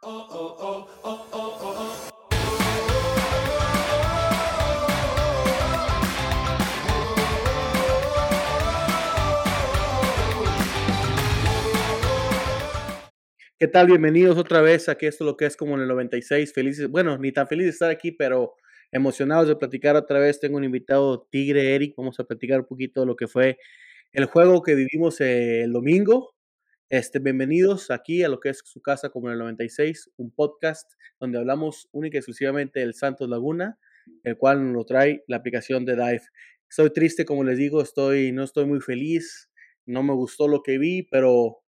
¿Qué tal? Bienvenidos otra vez a esto lo que es como en el 96. Felices, bueno, ni tan feliz de estar aquí, pero emocionados de platicar otra vez. Tengo un invitado, Tigre Eric. Vamos a platicar un poquito de lo que fue el juego que vivimos el domingo. Este, bienvenidos aquí a lo que es su casa como en el 96, un podcast donde hablamos única y exclusivamente del Santos Laguna, el cual nos lo trae la aplicación de Dive. Estoy triste, como les digo, estoy, no estoy muy feliz, no me gustó lo que vi, pero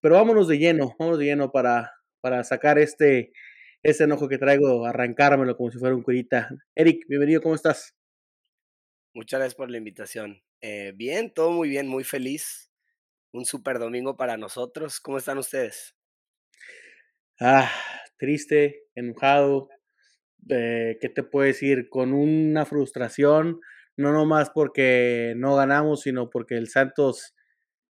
pero vámonos de lleno, vámonos de lleno para, para sacar este, ese enojo que traigo, arrancármelo como si fuera un curita. Eric, bienvenido, ¿cómo estás? Muchas gracias por la invitación. Eh, bien, todo muy bien, muy feliz. Un super domingo para nosotros. ¿Cómo están ustedes? Ah, triste, enojado. Eh, ¿Qué te puedo decir? Con una frustración, no nomás porque no ganamos, sino porque el Santos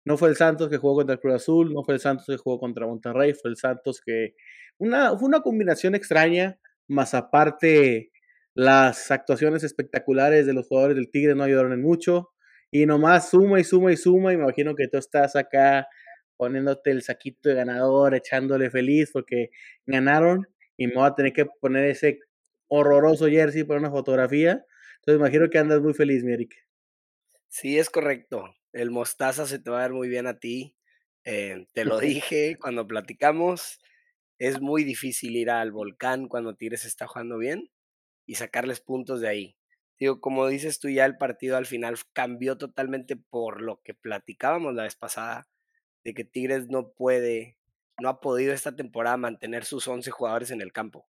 no fue el Santos que jugó contra el Cruz Azul, no fue el Santos que jugó contra Monterrey, fue el Santos que... Una, fue una combinación extraña, más aparte las actuaciones espectaculares de los jugadores del Tigre no ayudaron en mucho. Y nomás suma y suma y suma, y me imagino que tú estás acá poniéndote el saquito de ganador, echándole feliz porque ganaron y me voy a tener que poner ese horroroso jersey para una fotografía. Entonces me imagino que andas muy feliz, mi Eric. Sí, es correcto el mostaza se te va a ver muy bien a ti. Eh, te lo dije cuando platicamos. Es muy difícil ir al volcán cuando Tigres está jugando bien y sacarles puntos de ahí. Digo, como dices tú, ya el partido al final cambió totalmente por lo que platicábamos la vez pasada, de que Tigres no puede, no ha podido esta temporada mantener sus 11 jugadores en el campo.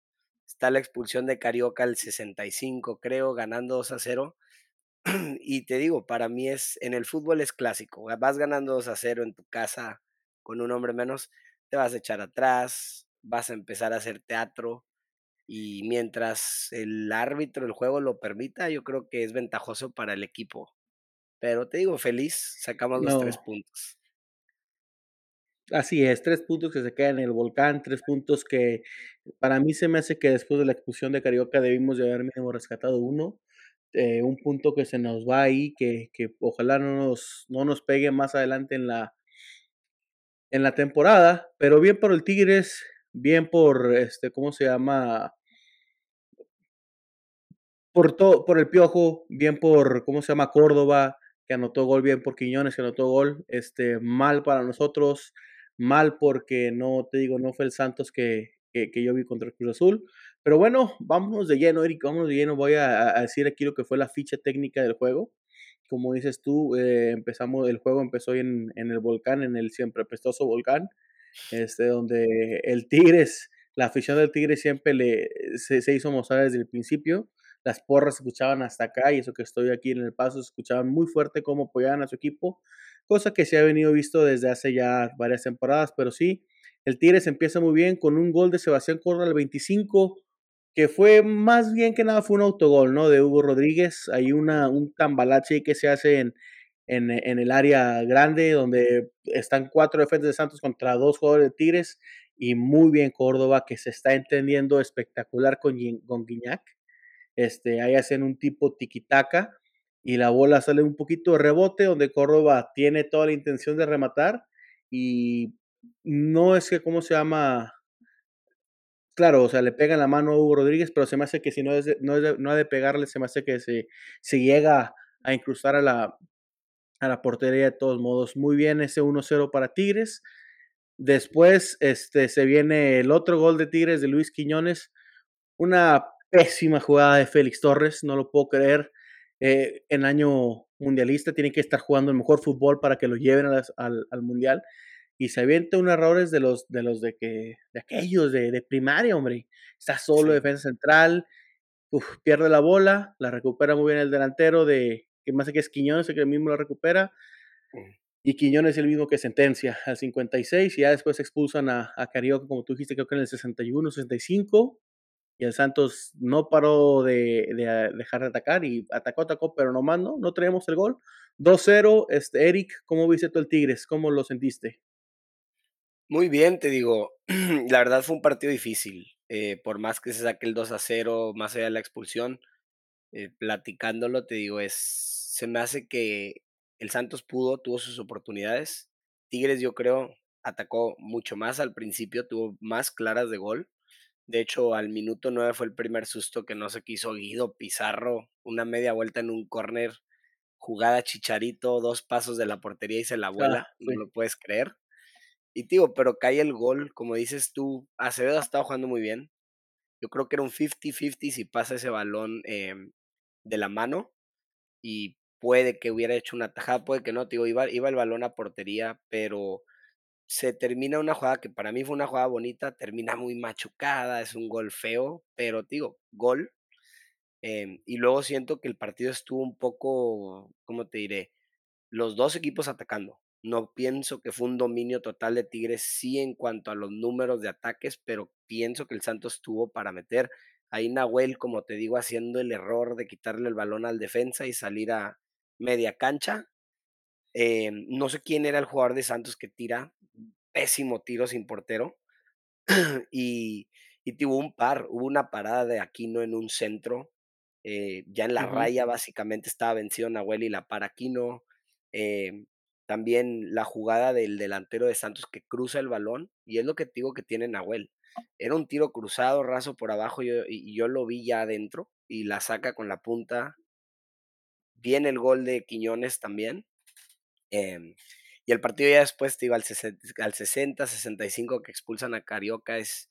Está la expulsión de Carioca al 65, creo, ganando 2 a 0 y te digo, para mí es, en el fútbol es clásico, vas ganando 2 a 0 en tu casa con un hombre menos, te vas a echar atrás, vas a empezar a hacer teatro y mientras el árbitro el juego lo permita, yo creo que es ventajoso para el equipo. Pero te digo, feliz, sacamos los tres puntos. Así es, tres puntos que se quedan en el volcán, tres puntos que para mí se me hace que después de la expulsión de Carioca debimos de haber mínimo rescatado uno. Eh, un punto que se nos va ahí, que, que ojalá no nos, no nos pegue más adelante en la, en la temporada, pero bien por el Tigres, bien por, este, ¿cómo se llama? Por, todo, por el Piojo, bien por, ¿cómo se llama? Córdoba, que anotó gol, bien por Quiñones, que anotó gol, este, mal para nosotros, mal porque no, te digo, no fue el Santos que, que, yo vi contra el Cruz Azul, pero bueno, vámonos de lleno, Eric, vámonos de lleno. Voy a, decir aquí lo que fue la ficha técnica del juego. Como dices tú, eh, empezamos, el juego empezó en, en, el volcán, en el siempre pestoso volcán, este, donde el Tigres, la afición del Tigre siempre le, se, hizo mostrar desde el principio. Las porras escuchaban hasta acá y eso que estoy aquí en el paso, se escuchaban muy fuerte cómo apoyaban a su equipo, cosa que se ha venido visto desde hace ya varias temporadas, pero sí, el Tigres empieza muy bien con un gol de Sebastián Córdoba al 25, que fue más bien que nada fue un autogol, ¿no? De Hugo Rodríguez. Hay una, un tambalache que se hace en, en, en, el área grande, donde están cuatro defensas de Santos contra dos jugadores de Tigres, y muy bien Córdoba, que se está entendiendo espectacular con, con Guiñac. Este, ahí hacen un tipo tiquitaca, y la bola sale un poquito de rebote, donde Córdoba tiene toda la intención de rematar, y no es que, ¿cómo se llama? Claro, o sea, le pega en la mano a Hugo Rodríguez, pero se me hace que si no, es no, no ha de pegarle, se me hace que se, se llega a incrustar a la, a la portería de todos modos. Muy bien ese 1-0 para Tigres. Después este, se viene el otro gol de Tigres de Luis Quiñones. Una pésima jugada de Félix Torres, no lo puedo creer. Eh, en año mundialista tiene que estar jugando el mejor fútbol para que lo lleven al, al Mundial y se avienta un errores de los de los de que de aquellos de, de primaria, hombre. Está solo defensa central, pierde la bola, la recupera muy bien el delantero de que más que es Quiñones, el que mismo la recupera. Y Quiñones es el mismo que sentencia al 56 y ya después expulsan a, a Carioca, como tú dijiste, creo que en el 61, 65. Y el Santos no paró de, de, dejar de atacar y atacó, atacó, pero no más, ¿no? No traemos el gol. 2-0, este, Eric, ¿cómo viste tú el Tigres? ¿Cómo lo sentiste? Muy bien, te digo, la verdad fue un partido difícil, eh, por más que se saque el 2 a 0, más allá de la expulsión, eh, platicándolo, te digo, es se me hace que el Santos pudo, tuvo sus oportunidades. Tigres, yo creo, atacó mucho más al principio, tuvo más claras de gol. De hecho, al minuto 9 fue el primer susto que no se quiso Guido Pizarro, una media vuelta en un córner, jugada Chicharito, dos pasos de la portería y se la Ah, vuela, no lo puedes creer. Y digo, pero cae el gol, como dices tú, Acevedo ha estado jugando muy bien. Yo creo que era un 50-50 si pasa ese balón em, de la mano y puede que hubiera hecho una tajada, puede que no, digo, iba, iba el balón a portería, pero se termina una jugada que para mí fue una jugada bonita, termina muy machucada, es un gol feo, pero digo, gol. em, y luego siento que el partido estuvo un poco, ¿cómo te diré? Los dos equipos atacando. No pienso que fue un dominio total de Tigres, sí en cuanto a los números de ataques, pero pienso que el Santos tuvo para meter. Ahí Nahuel, como te digo, haciendo el error de quitarle el balón al defensa y salir a media cancha. Eh, no sé quién era el jugador de Santos que tira, pésimo tiro sin portero. y, y tuvo un par, hubo una parada de Aquino en un centro, eh, ya en la raya básicamente estaba vencido Nahuel y la para Aquino. em, también la jugada del delantero de Santos que cruza el balón, y es lo que te digo que tiene Nahuel. Era un tiro cruzado, raso por abajo, yo- y, y yo lo vi ya adentro, y la saca con la punta. Viene el gol de Quiñones también. Em, y el partido ya después te iba al 60, al 60, 65 que expulsan a Carioca. Es,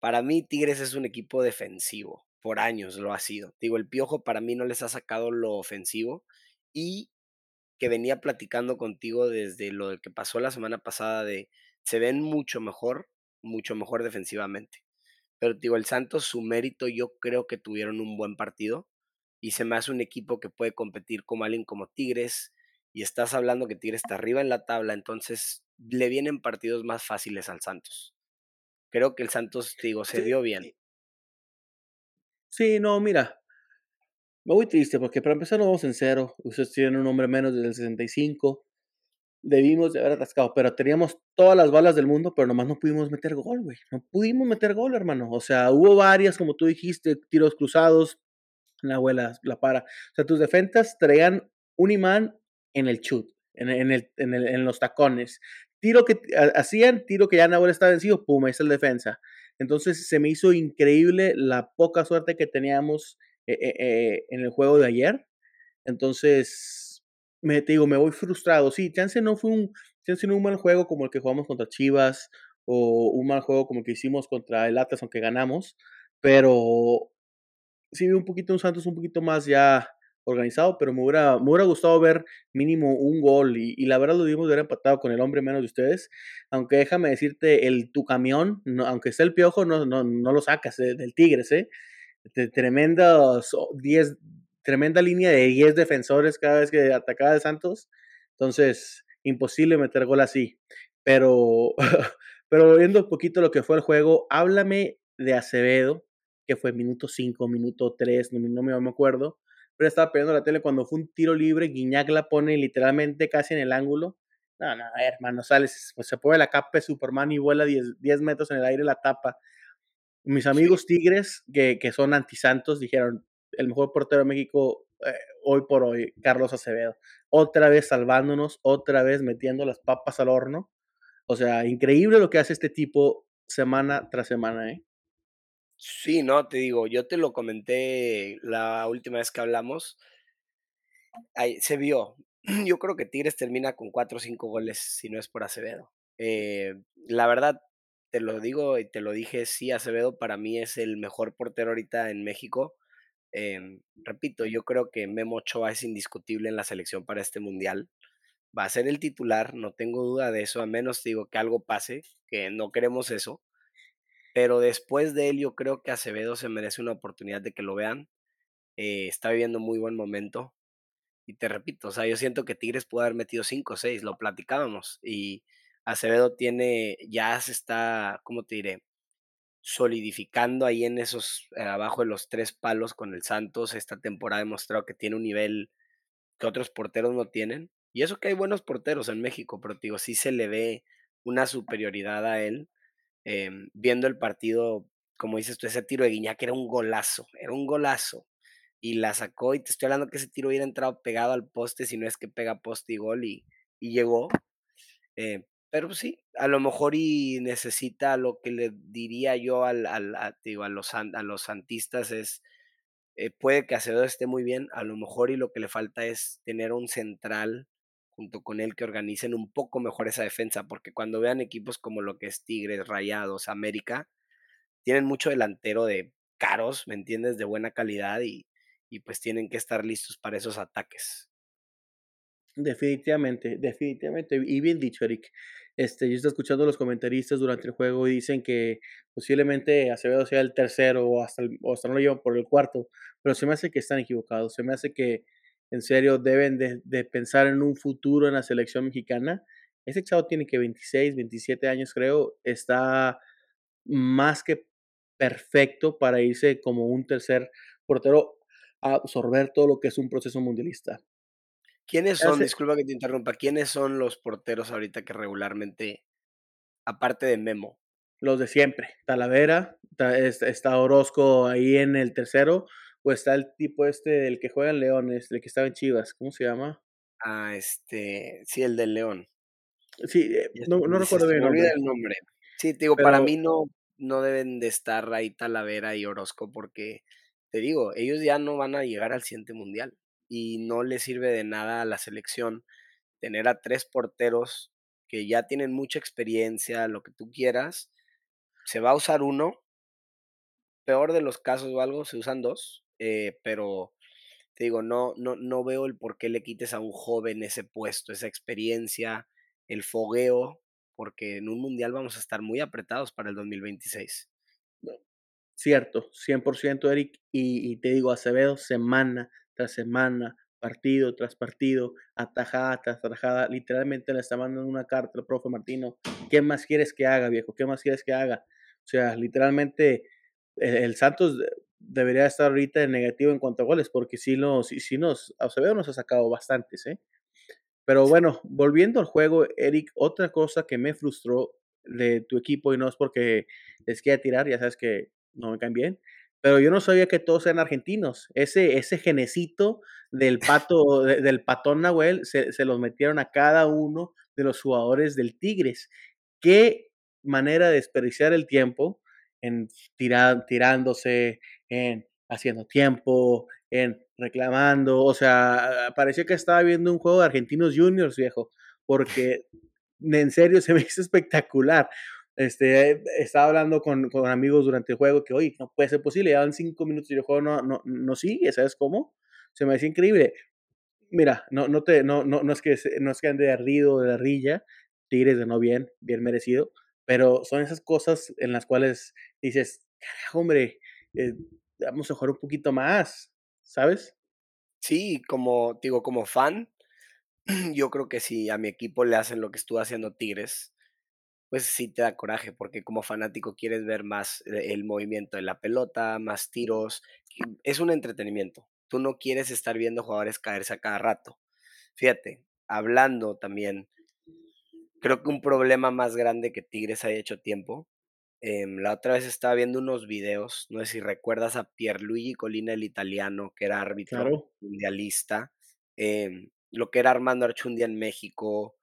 para mí, Tigres es un equipo defensivo. Por años lo ha sido. Digo, el Piojo para mí no les ha sacado lo ofensivo. Y que venía platicando contigo desde lo que pasó la semana pasada de se ven mucho mejor, mucho mejor defensivamente. Pero digo, el Santos, su mérito, yo creo que tuvieron un buen partido y se me hace un equipo que puede competir como alguien como Tigres y estás hablando que Tigres está arriba en la tabla, entonces le vienen partidos más fáciles al Santos. Creo que el Santos, digo, se Sí, vio bien. sí, no, mira, me voy triste porque para empezar nos vamos en cero. Ustedes tienen un hombre menos desde el 65. Debimos de haber atascado, pero teníamos todas las balas del mundo, pero nomás no pudimos meter gol, güey. No pudimos meter gol, hermano. O sea, hubo varias, como tú dijiste, tiros cruzados, la abuela la para. O sea, tus defensas traían un imán en el chut, en, en el, en, el, en los tacones. Tiro que ha- hacían, tiro que ya Nahuel está vencido, pum, ahí está el defensa. Entonces se me hizo increíble la poca suerte que teníamos eh, eh, eh, en el juego de ayer. Entonces, me, te digo, me voy frustrado. Sí, chance no fue un, chance no un mal juego como el que jugamos contra Chivas o un mal juego como el que hicimos contra el Atlas, aunque ganamos, pero sí vi un poquito un Santos un poquito más ya organizado, pero me hubiera, me hubiera gustado ver mínimo un gol y, y la verdad lo debimos de haber empatado con el hombre menos de ustedes, aunque déjame decirte, el tu camión, no, aunque sea el piojo, no, no, no lo sacas eh, del Tigres, ¿eh? De 10, tremenda línea de 10 defensores cada vez que atacaba de Santos, entonces imposible meter gol así, pero, pero viendo un poquito lo que fue el juego, háblame de Acevedo, que fue minuto 5, minuto 3, no, no me acuerdo, pero estaba peleando la tele cuando fue un tiro libre, Guiñac la pone literalmente casi en el ángulo. No, no, hermano, sales, pues se pone la capa de Superman y vuela 10, 10 metros en el aire, la tapa. Mis Sí. amigos tigres, que, que son antisantos, dijeron, el mejor portero de México eh, hoy por hoy, Carlos Acevedo. Otra vez salvándonos, otra vez metiendo las papas al horno. O sea, increíble lo que hace este tipo semana tras semana, ¿eh? Sí, no, te digo, yo te lo comenté la última vez que hablamos. Ahí se vio. Yo creo que Tigres termina con 4 o 5 goles si no es por Acevedo. Eh, la verdad, te lo digo y te lo dije, sí, Acevedo para mí es el mejor portero ahorita en México. Em, repito, yo creo que Memo Ochoa es indiscutible en la selección para este mundial. Va a ser el titular, no tengo duda de eso, a menos digo que algo pase, que no queremos eso. Pero después de él, yo creo que Acevedo se merece una oportunidad de que lo vean. Eh, está viviendo muy buen momento. Y te repito, o sea, yo siento que Tigres puede haber metido 5 o 6, lo platicábamos. Y Acevedo tiene, ya se está, ¿cómo te diré? Solidificando ahí en esos, eh, abajo de los tres palos con el Santos. Esta temporada ha demostrado que tiene un nivel que otros porteros no tienen. Y eso que hay buenos porteros en México, pero digo, sí se le ve una superioridad a él, em, viendo el partido, como dices tú, ese tiro de Guiñac era un golazo, era un golazo. Y la sacó, y te estoy hablando que ese tiro hubiera entrado pegado al poste, si no es que pega poste y gol, y, y llegó. Eh, pero pues sí, a lo mejor y necesita lo que le diría yo al, al a, a, los, a los santistas es, eh, puede que Acevedo esté muy bien, a lo mejor y lo que le falta es tener un central junto con él que organicen un poco mejor esa defensa, porque cuando vean equipos como lo que es Tigres, Rayados, América, tienen mucho delantero de caros, ¿me entiendes? De buena calidad y, y pues tienen que estar listos para esos ataques. Definitivamente, definitivamente. Y bien dicho, Eric. Este, yo estoy escuchando a los comentaristas durante el juego y dicen que posiblemente Acevedo sea el tercero o hasta, o hasta no lo llevan por el cuarto, pero se me hace que están equivocados. Se me hace que en serio deben de, de pensar en un futuro en la selección mexicana. Ese chavo tiene que 26, 27 años creo, está más que perfecto para irse como un tercer portero a absorber todo lo que es un proceso mundialista. ¿Quiénes son, disculpa que te interrumpa, quiénes son los porteros ahorita que regularmente, aparte de Memo? Los de siempre, Talavera, está, Orozco ahí en el tercero, o está el tipo este, el que juega en León, este, el que estaba en Chivas, ¿cómo se llama? Ah, este, sí, el del León. Sí, eh, no, no recuerdo bien el nombre. Sí, te digo, para mí no, no deben de estar ahí Talavera y Orozco porque, te digo, ellos ya no van a llegar al siguiente mundial y no le sirve de nada a la selección tener a tres porteros que ya tienen mucha experiencia, lo que tú quieras. Se va a usar uno, peor de los casos o algo, se usan dos, eh, pero te digo, no, no, no veo el por qué le quites a un joven ese puesto, esa experiencia, el fogueo, porque en un mundial vamos a estar muy apretados para el 2026. Cierto, 100% Eric, y, te digo, Acevedo, semana tras semana, partido tras partido, atajada tras atajada. Literalmente le está mandando una carta al profe Martino. ¿Qué más quieres que haga, viejo? ¿Qué más quieres que haga? O sea, literalmente el, Santos debería estar ahorita en negativo en cuanto a goles, porque si nos, si nos, Acevedo nos ha sacado bastantes, ¿eh? Pero bueno, volviendo al juego, Eric, otra cosa que me frustró de tu equipo, y no es porque les quiera tirar, ya sabes que no me caen bien, pero yo no sabía que todos eran argentinos. Ese, ese genecito del pato, del patón Nahuel, se, se, los metieron a cada uno de los jugadores del Tigres. Qué manera de desperdiciar el tiempo en tirar, tirándose, en haciendo tiempo, en reclamando. O sea, parecía que estaba viendo un juego de argentinos juniors, viejo, porque en serio se me hizo espectacular. Este, estaba hablando con, con, amigos durante el juego que, oye, no puede ser posible, ya van cinco minutos y el juego no, no, no sigue, ¿sabes cómo? Se me hace increíble. Mira, no, no, te, no, no, no, es que, no es que ande de ardido, de rilla, Tigres de no bien, bien merecido, pero son esas cosas en las cuales dices, carajo, hombre, eh, vamos a jugar un poquito más, ¿sabes? Sí, como digo, como fan, yo creo que si a mi equipo le hacen lo que estuvo haciendo Tigres, pues sí te da coraje, porque como fanático quieres ver más eh, el movimiento de la pelota, más tiros. Es un entretenimiento. Tú no quieres estar viendo jugadores caerse a cada rato. Fíjate, hablando también, creo que un problema más grande que Tigres haya hecho tiempo. Em, la otra vez estaba viendo unos videos, no sé si recuerdas a Pierluigi Colina, el italiano, que era árbitro mundialista, em, lo que era Armando Archundia en México,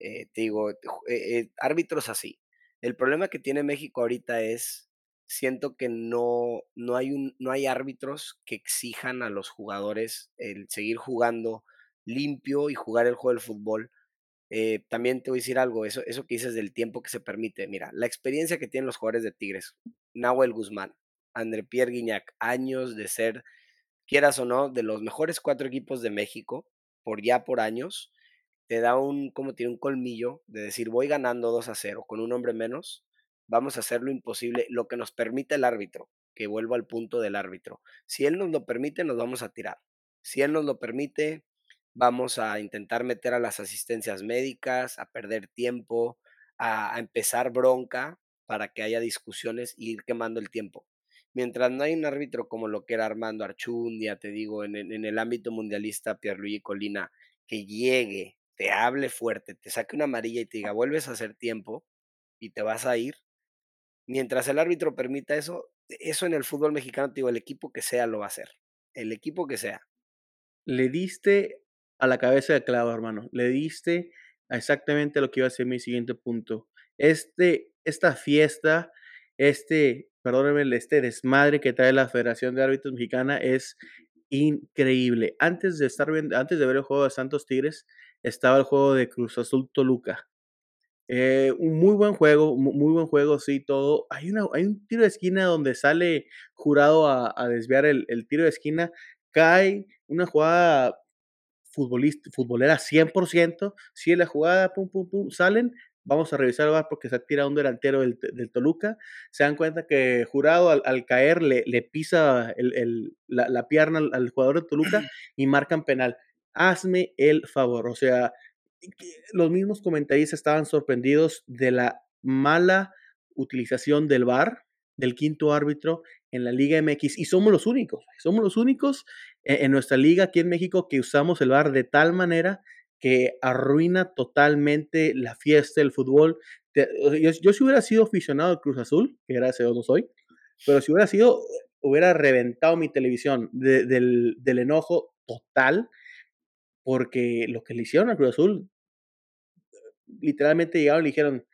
eh, te digo, eh, eh, árbitros así. El problema que tiene México ahorita es, siento que no, no, hay un, no hay árbitros que exijan a los jugadores el seguir jugando limpio y jugar el juego del fútbol. También te voy a decir algo, eso, eso que dices del tiempo que se permite. Mira, la experiencia que tienen los jugadores de Tigres, Nahuel Guzmán, André Pierre Guignac, años de ser, quieras o no, de los mejores cuatro equipos de México, por ya por años, te da un, como tiene un colmillo de decir, voy ganando 2 a 0 con un hombre menos, vamos a hacer lo imposible, lo que nos permite el árbitro, que vuelvo al punto del árbitro. Si él nos lo permite, nos vamos a tirar. Si él nos lo permite, vamos a intentar meter a las asistencias médicas, a perder tiempo, a, empezar bronca para que haya discusiones y ir quemando el tiempo. Mientras no hay un árbitro como lo que era Armando Archundia, te digo, en, el ámbito mundialista, Pierluigi Colina, que llegue te hable fuerte, te saque una amarilla y te diga, vuelves a hacer tiempo y te vas a ir, mientras el árbitro permita eso, eso en el fútbol mexicano, te digo, el equipo que sea lo va a hacer. El equipo que sea. Le diste a la cabeza de clavo, hermano. Le diste exactamente lo que iba a ser mi siguiente punto. Este, esta fiesta, este, perdónenme, este desmadre que trae la Federación de Árbitros Mexicana es increíble. Antes de estar antes de ver el juego de Santos Tigres, estaba el juego de Cruz Azul Toluca. Eh, un muy buen juego, muy buen juego, sí, todo. Hay, una, hay un tiro de esquina donde sale jurado a, desviar el, tiro de esquina, cae una jugada futbolista, futbolera 100%, sigue la jugada, pum, pum, pum, salen, vamos a revisar el bar porque se tira un delantero del, Toluca, se dan cuenta que Jurado al, caer le, le pisa la, pierna al, al, jugador de Toluca y marcan penal. Hazme el favor, o sea, los mismos comentaristas estaban sorprendidos de la mala utilización del VAR, del quinto árbitro en la Liga MX, y somos los únicos, somos los únicos e-, en, nuestra liga aquí en México que usamos el VAR de tal manera que arruina totalmente la fiesta del fútbol. Yo, si hubiera sido aficionado al Cruz Azul, que gracias a Dios no soy, pero si hubiera sido, hubiera reventado mi televisión del, del enojo total porque lo que le hicieron a Cruz Azul, literalmente llegaron y le dijeron,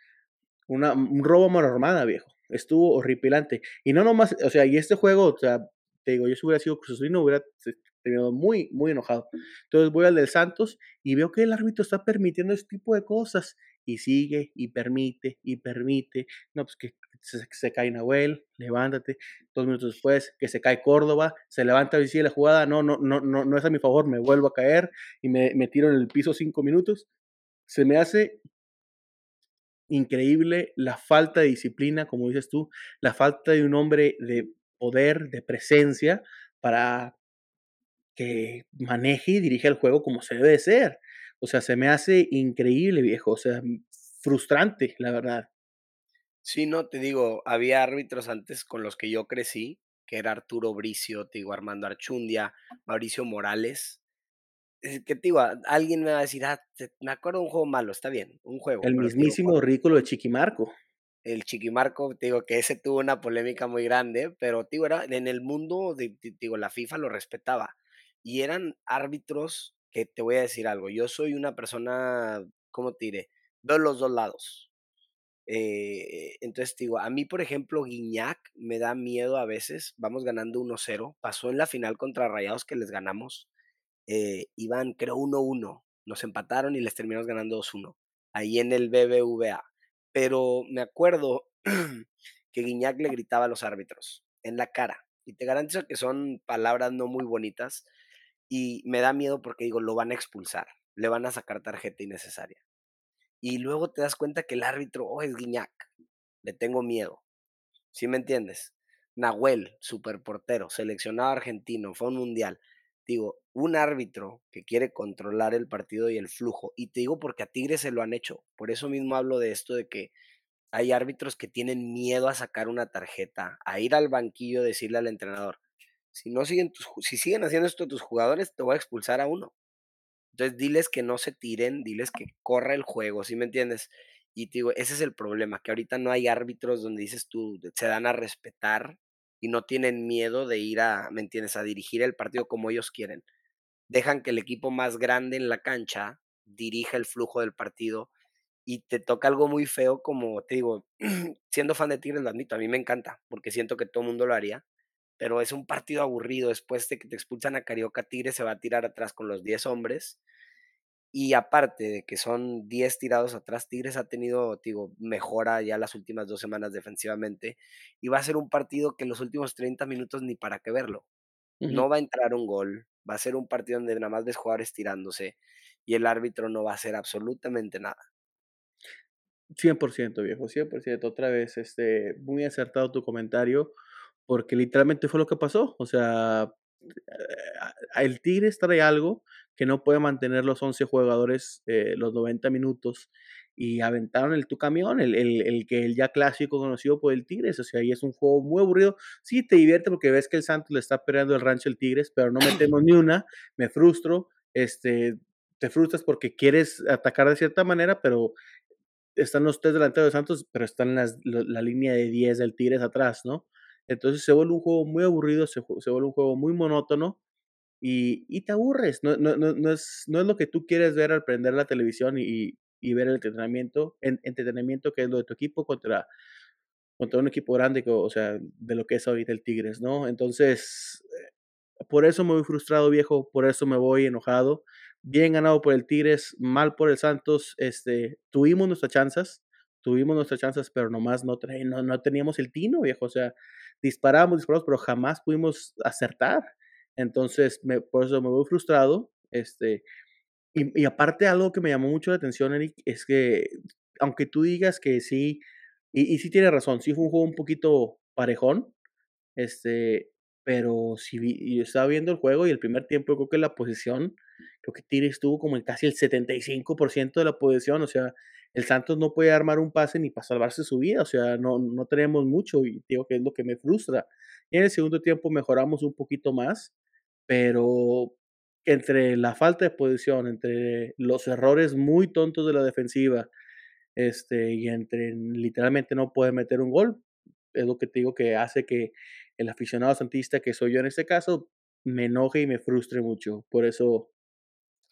una, un robo a mano armada, viejo. Estuvo horripilante. Y no nomás, o sea, y este juego, o sea, te digo, yo si hubiera sido Cruz Azul, no hubiera terminado muy, muy enojado. Entonces voy al del Santos y veo que el árbitro está permitiendo este tipo de cosas. Y sigue, y permite, y permite. No, pues que se, cae Nahuel, levántate. Dos minutos después, que se cae Córdoba, se levanta y sigue la jugada. No, no, no, no, no es a mi favor, me vuelvo a caer y me, me tiro en el piso cinco minutos. Se me hace increíble la falta de disciplina, como dices tú, la falta de un hombre de poder, de presencia, para que maneje y dirija el juego como se debe de ser. O sea, se me hace increíble, viejo. O sea, frustrante, la verdad. Sí, no, te digo, había árbitros antes con los que yo crecí, que era Arturo Bricio, te digo, Armando Archundia, Mauricio Morales. Que te digo, alguien me va a decir, ah, me acuerdo de un juego malo, está bien, un juego. El mismísimo ridículo de Chiquimarco. El Chiquimarco, te digo, que ese tuvo una polémica muy grande, pero te digo, era, en el mundo, de, digo, la FIFA lo respetaba. Y eran árbitros que te voy a decir algo, yo soy una persona, ¿cómo te diré? Veo los dos lados eh, entonces digo, a mí, por ejemplo, Guiñac me da miedo a veces. Vamos ganando 1-0. Pasó en la final contra Rayados que les ganamos. Eh, creo, 1-1. Nos empataron y les terminamos ganando 2-1. Ahí en el BBVA. Pero me acuerdo que Guiñac le gritaba a los árbitros en la cara. Y te garantizo que son palabras no muy bonitas. Y me da miedo porque digo, lo van a expulsar. Le van a sacar tarjeta innecesaria y luego te das cuenta que el árbitro, oh, es Guiñac, le tengo miedo. ¿Sí me entiendes? Nahuel, superportero, seleccionado argentino, fue un mundial. Digo, un árbitro que quiere controlar el partido y el flujo. Y te digo porque a Tigres se lo han hecho. Por eso mismo hablo de esto de que hay árbitros que tienen miedo a sacar una tarjeta, a ir al banquillo, decirle al entrenador, si no siguen tus, si siguen haciendo esto tus jugadores, te voy a expulsar a uno. Entonces, diles que no se tiren, diles que corra el juego, ¿sí me entiendes? Y te digo, ese es el problema, que ahorita no hay árbitros donde dices tú, se dan a respetar y no tienen miedo de ir a, ¿me entiendes?, a dirigir el partido como ellos quieren. Dejan que el equipo más grande en la cancha dirija el flujo del partido y te toca algo muy feo como, te digo, siendo fan de Tigres, lo admito, a mí me encanta, porque siento que todo el mundo lo haría, pero es un partido aburrido. Después de que te expulsan a Carioca, Tigres se va a tirar atrás con los 10 hombres. Y aparte de que son 10 tirados atrás, Tigres ha tenido, digo, mejora ya las últimas dos semanas defensivamente. Y va a ser un partido que los últimos 30 minutos ni para qué verlo. No va a entrar un gol. Va a ser un partido donde nada más ves jugadores tirándose. Y el árbitro no va a hacer absolutamente nada. 100% viejo, 100%. Otra vez, este, muy acertado tu comentario porque literalmente fue lo que pasó. O sea, el Tigres trae algo que no puede mantener los 11 jugadores eh, los 90 minutos y aventaron el tu camión, el, el, que el ya clásico conocido por el Tigres. O sea, ahí es un juego muy aburrido. Sí, te divierte porque ves que el Santos le está peleando el rancho el Tigres, pero no metemos ni una, me frustro. Este, te frustras porque quieres atacar de cierta manera, pero están los tres delanteros de Santos, pero están las, la, línea de 10 del Tigres atrás, ¿no? Entonces se vuelve un juego muy aburrido, se, se vuelve un juego muy monótono y, y te aburres. No, no, no, no, es, no es lo que tú quieres ver al prender la televisión y, y ver el entrenamiento, en, entretenimiento que es lo de tu equipo contra, contra un equipo grande, o sea, de lo que es ahorita el Tigres, ¿no? Entonces, eh, por eso me voy frustrado, viejo, por eso me voy enojado bien ganado por el Tigres, mal por el Santos. Este, tuvimos nuestras chances, tuvimos nuestras chances, pero nomás no, no, no teníamos el tino, viejo. O sea, disparamos, disparamos, pero jamás pudimos acertar. Entonces, me, por eso me voy frustrado. Este, y, y, aparte, algo que me llamó mucho la atención, Eric, es que aunque tú digas que sí, y, y sí tiene razón, sí fue un juego un poquito parejón, este, pero si yo estaba viendo el juego y el primer tiempo, creo que la posición, creo que Tigres estuvo como en casi el 75% de la posición, o sea, el Santos no puede armar un pase ni para salvarse su vida, o sea, no, no tenemos mucho y digo que es lo que me frustra. Y en el segundo tiempo mejoramos un poquito más, pero entre la falta de posición, entre los errores muy tontos de la defensiva, este, y entre literalmente no puede meter un gol, es lo que te digo que hace que el aficionado santista que soy yo en este caso me enoje y me frustre mucho. Por eso,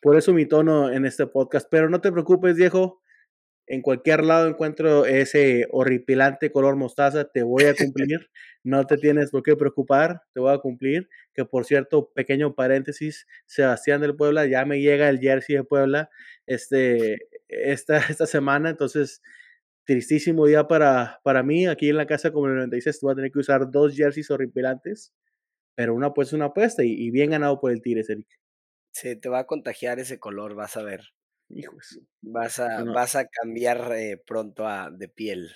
por eso mi tono en este podcast. Pero no te preocupes, viejo. En cualquier lado encuentro ese horripilante color mostaza, te voy a cumplir. no te tienes por qué preocupar, te voy a cumplir. Que por cierto, pequeño paréntesis, Sebastián del Puebla, ya me llega el jersey de Puebla este, esta, esta semana. Entonces, tristísimo día para, para mí. Aquí en la casa como el 96 voy a tener que usar dos jerseys horripilantes, pero una apuesta es una apuesta y, bien ganado por el Tigres, Eric. Se te va a contagiar ese color, vas a ver. Hijos. Vas a, vas a cambiar eh, pronto a, de piel.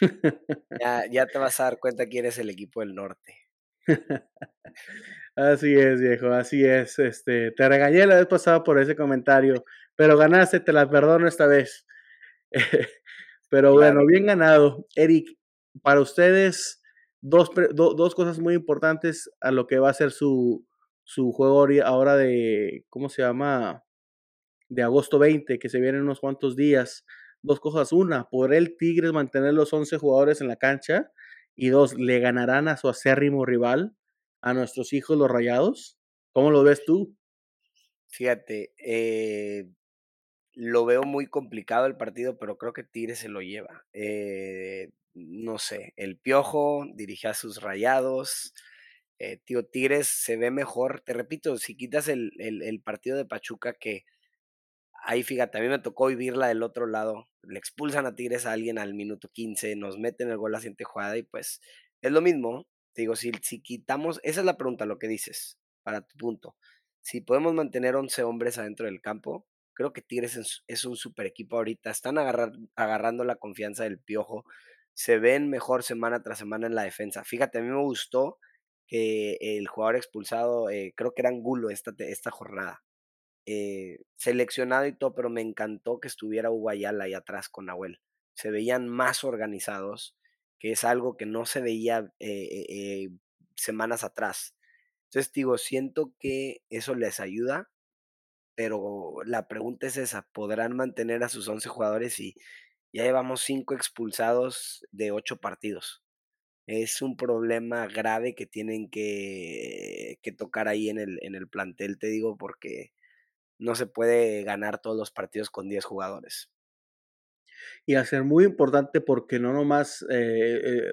ya, ya te vas a dar cuenta que eres el equipo del norte. así es, viejo, así es. Este, te regañé la vez pasada por ese comentario, pero ganaste, te la perdono esta vez. Pero bueno, bien ganado. Eric, para ustedes, dos, dos cosas muy importantes a lo que va a ser su, su juego ahora de, ¿cómo se llama? De agosto 20, que se vienen unos cuantos días. Dos cosas. Una, por el Tigres mantener los 11 jugadores en la cancha. Y dos, le ganarán a su acérrimo rival, a nuestros hijos los rayados. ¿Cómo lo ves tú? Fíjate, eh, lo veo muy complicado el partido, pero creo que Tigres se lo lleva. Eh, no sé, el Piojo dirige a sus rayados. Eh, tío, Tigres se ve mejor. Te repito, si quitas el, el, partido de Pachuca, que ahí fíjate, a mí me tocó vivirla del otro lado. Le expulsan a Tigres a alguien al minuto 15, nos meten el gol a la siguiente jugada y pues es lo mismo. Te digo, si, si quitamos, esa es la pregunta, lo que dices, para tu punto. Si podemos mantener 11 hombres adentro del campo, Creo que Tigres es, un super equipo ahorita. Están agarrando la confianza del piojo. Se ven mejor semana tras semana en la defensa. Fíjate, a mí me gustó que el jugador expulsado, eh, creo que era Angulo esta, esta jornada. Eh, seleccionado y todo, pero me encantó que estuviera Uguayala ahí atrás con Nahuel. Se veían más organizados, que es algo que no se veía eh, semanas atrás. Entonces, digo, siento que eso les ayuda pero la pregunta es esa, ¿podrán mantener a sus 11 jugadores y ya llevamos 5 expulsados de 8 partidos? Es un problema grave que tienen que, que tocar ahí en el plantel, te digo, porque no se puede ganar todos los partidos con 10 jugadores. Y a ser muy importante porque no nomás eh, eh,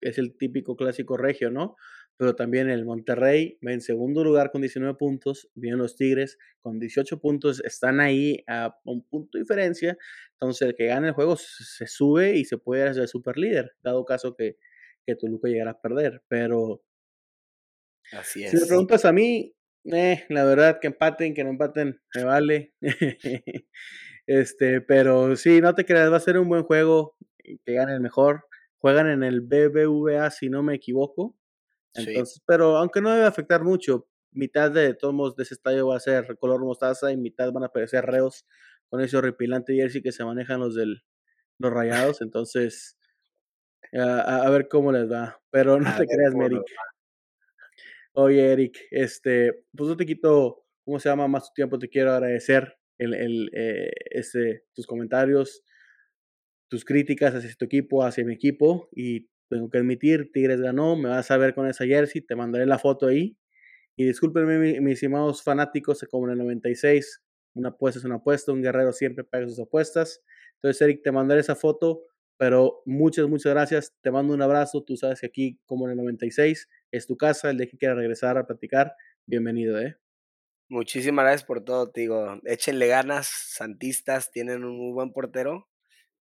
es el típico clásico regio, ¿no? pero también el Monterrey va en segundo lugar con 19 puntos, vienen los Tigres con 18 puntos, están ahí a un punto de diferencia, entonces el que gane el juego se sube y se puede hacer super líder, dado caso que, que Toluca llegara a perder, pero Así es. si me preguntas a mí, eh, la verdad que empaten, que no empaten, me vale. este, pero sí, no te creas, va a ser un buen juego, que gane el mejor. Juegan en el BBVA, si no me equivoco. Entonces, pero aunque no debe afectar mucho, mitad de todos de ese estadio va a ser color mostaza y mitad van a aparecer reos con ese horripilante jersey que se manejan los del los rayados, entonces a, ver cómo les va, pero no te creas, Eric. Oye, Eric, este, pues no te quito, ¿cómo se llama? Más tu tiempo, te quiero agradecer el, el, eh, este, tus comentarios, tus críticas hacia tu equipo, hacia mi equipo. Y tengo que admitir, Tigres ganó, me vas a ver con esa jersey, te mandaré la foto ahí. Y discúlpenme, mis estimados fanáticos, como en el 96, una apuesta es una apuesta, un guerrero siempre paga sus apuestas. Entonces, Eric, te mandaré esa foto, pero muchas, muchas gracias. Te mando un abrazo. Tú sabes que aquí, como en el 96, es tu casa. El de que quiera regresar a platicar, bienvenido, ¿eh? Muchísimas gracias por todo, te digo. Échenle ganas, Santistas, tienen un muy buen portero.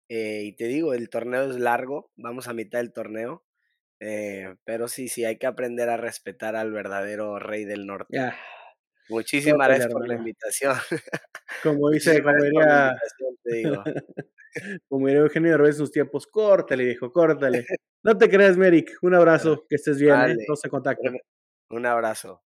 Eh, y te digo, el torneo es largo, vamos a mitad del torneo. Eh, pero sí, sí, hay que aprender a respetar al verdadero rey del norte. Muchísimas gracias por la invitación. Como dice, como diría, como diría Eugenio Derbez en sus tiempos, córtale, viejo, córtale. No te creas, Meric. Un abrazo, que estés bien, ¿eh? se contactan. Un abrazo.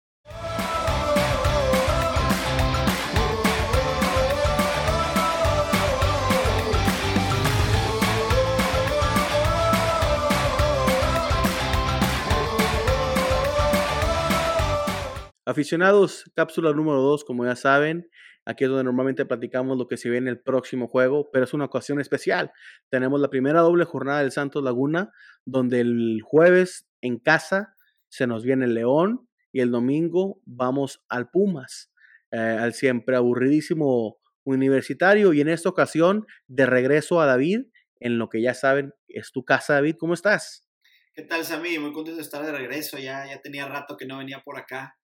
Aficionados, cápsula número 2, como ya saben, aquí es donde normalmente platicamos lo que se viene en el próximo juego, pero es una ocasión especial. Tenemos la primera doble jornada del Santos Laguna, donde el jueves en casa se nos viene el León y el domingo vamos al Pumas, eh, al siempre aburridísimo universitario y en esta ocasión de regreso a David, en lo que ya saben es tu casa, David, ¿cómo estás? ¿Qué tal, Sammy? Muy contento de estar de regreso, ya, ya tenía rato que no venía por acá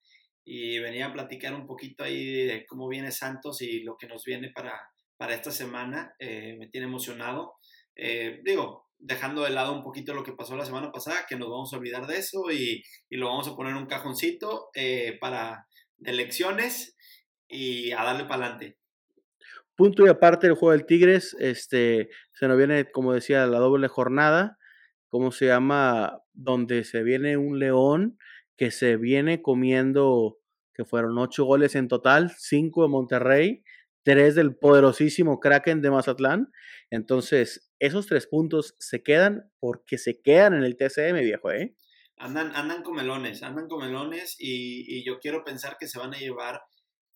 y venía a platicar un poquito ahí de cómo viene Santos y lo que nos viene para, para esta semana. Eh, me tiene emocionado. Eh, digo, dejando de lado un poquito lo que pasó la semana pasada, que nos vamos a olvidar de eso y, y lo vamos a poner en un cajoncito eh, para elecciones y a darle para adelante. Punto y aparte del juego del Tigres, este, se nos viene, como decía, la doble jornada, ¿cómo se llama? Donde se viene un león que se viene comiendo, que fueron ocho goles en total, cinco de Monterrey, tres del poderosísimo Kraken de Mazatlán. Entonces, esos tres puntos se quedan porque se quedan en el TCM, viejo, ¿eh? Andan, andan con melones, andan con melones y, y yo quiero pensar que se van a llevar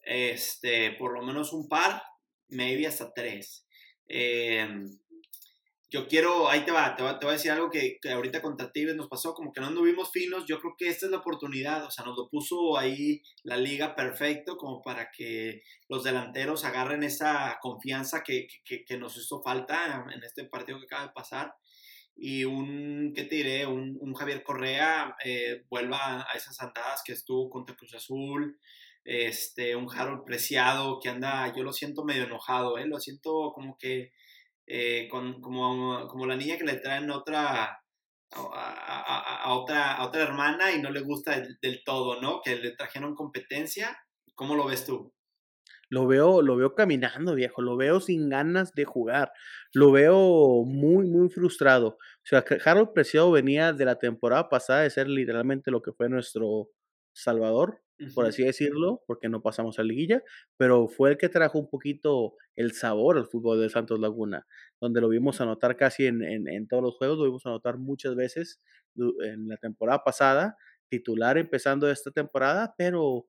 este, por lo menos un par, maybe hasta tres. Eh, yo quiero, ahí te va, te va, te voy a decir algo que, que, ahorita contra Tigres nos pasó, como que no anduvimos finos, yo creo que esta es la oportunidad, o sea, nos lo puso ahí la liga perfecto como para que los delanteros agarren esa confianza que, que, nos hizo falta en este partido que acaba de pasar y un, ¿qué te diré? Un, un Javier Correa eh, vuelva a esas andadas que estuvo contra Cruz Azul, este, un Harold Preciado que anda, yo lo siento medio enojado, ¿eh? lo siento como que eh, con, como, como, la niña que le traen otra, a, a, otra, a otra hermana y no le gusta del, todo, ¿no? Que le trajeron competencia. ¿Cómo lo ves tú? Lo veo, lo veo caminando, viejo, lo veo sin ganas de jugar, lo veo muy, muy frustrado. O sea, Harold Preciado venía de la temporada pasada de ser literalmente lo que fue nuestro Salvador, por así decirlo, porque no pasamos a liguilla, pero fue el que trajo un poquito el sabor al fútbol de Santos Laguna, donde lo vimos anotar casi en, en, todos los juegos, lo vimos anotar muchas veces en la temporada pasada, titular empezando esta temporada, pero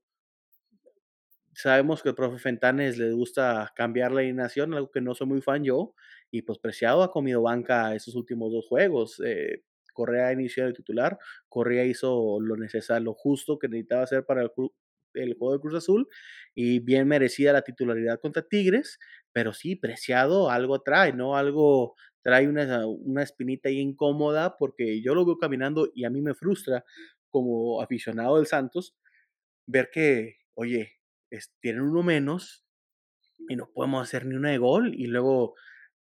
sabemos que el profe Fentanes le gusta cambiar la alineación, algo que no soy muy fan yo, y pues Preciado ha comido banca esos últimos dos juegos. Eh, Correa inició el titular, Correa hizo lo necesario, lo justo que necesitaba hacer para el, el juego de Cruz Azul y bien merecida la titularidad contra Tigres, pero sí, preciado algo trae, ¿no? Algo trae una, una espinita ahí incómoda porque yo lo veo caminando y a mí me frustra como aficionado del Santos ver que, oye, tienen uno menos y no podemos hacer ni una de gol y luego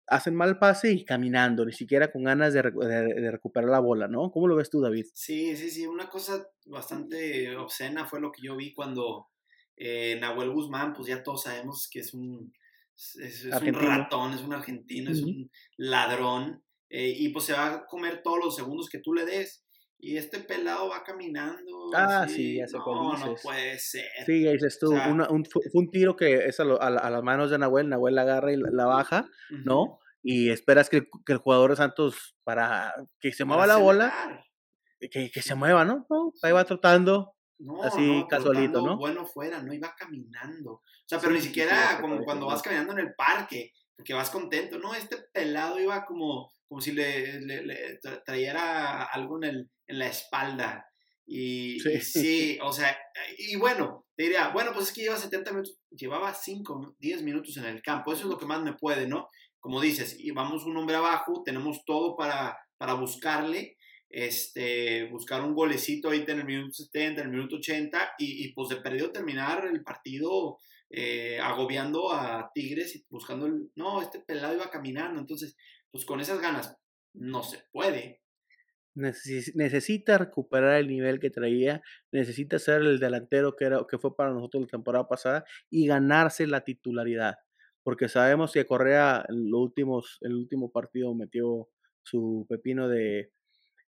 hacen mal pase y caminando, ni siquiera con ganas de, de, recuperar la bola, ¿no? ¿Cómo lo ves tú, David? Sí, sí, sí, una cosa bastante obscena fue lo que yo vi cuando eh, Nahuel Guzmán, pues ya todos sabemos que es un, es, un ratón, es un argentino, es un ladrón, eh, y pues se va a comer todos los segundos que tú le des. Y este pelado va caminando. Ah, sí, ya sé No, no puede ser. Sí, dices tú, un, fue un tiro que es a, a, las manos de Nahuel, Nahuel la agarra y la, baja, ¿no? Y esperas que, que, el jugador de Santos, para que se mueva la bola, que, que, se mueva, ¿no? ¿no? Ahí va trotando, No, así no, casualito, ¿no? bueno fuera, no iba caminando. O sea, Sí, pero ni sí, sí, siquiera como cuando vas caminando en el parque, porque vas contento. No, este pelado iba como, como si le, le- le tra- trayera algo en, el, en la espalda. Y Sí. y sí, o sea, y bueno, te diría, bueno, pues es que lleva 70 minutos, llevaba 5, 10 minutos en el campo, eso es lo que más me puede, ¿no? Como dices, y vamos un hombre abajo, tenemos todo para, para buscarle, este, buscar un golecito ahorita en el minuto 70, en el minuto 80, y, y pues de perdido terminar el partido eh, agobiando a Tigres y buscando el, no, este pelado iba caminando, entonces, pues con esas ganas, no se puede. Neces- necesita recuperar el nivel que traía, necesita ser el delantero que, era, que fue para nosotros la temporada pasada y ganarse la titularidad, porque sabemos que Correa en los últimos, el último partido metió su pepino de,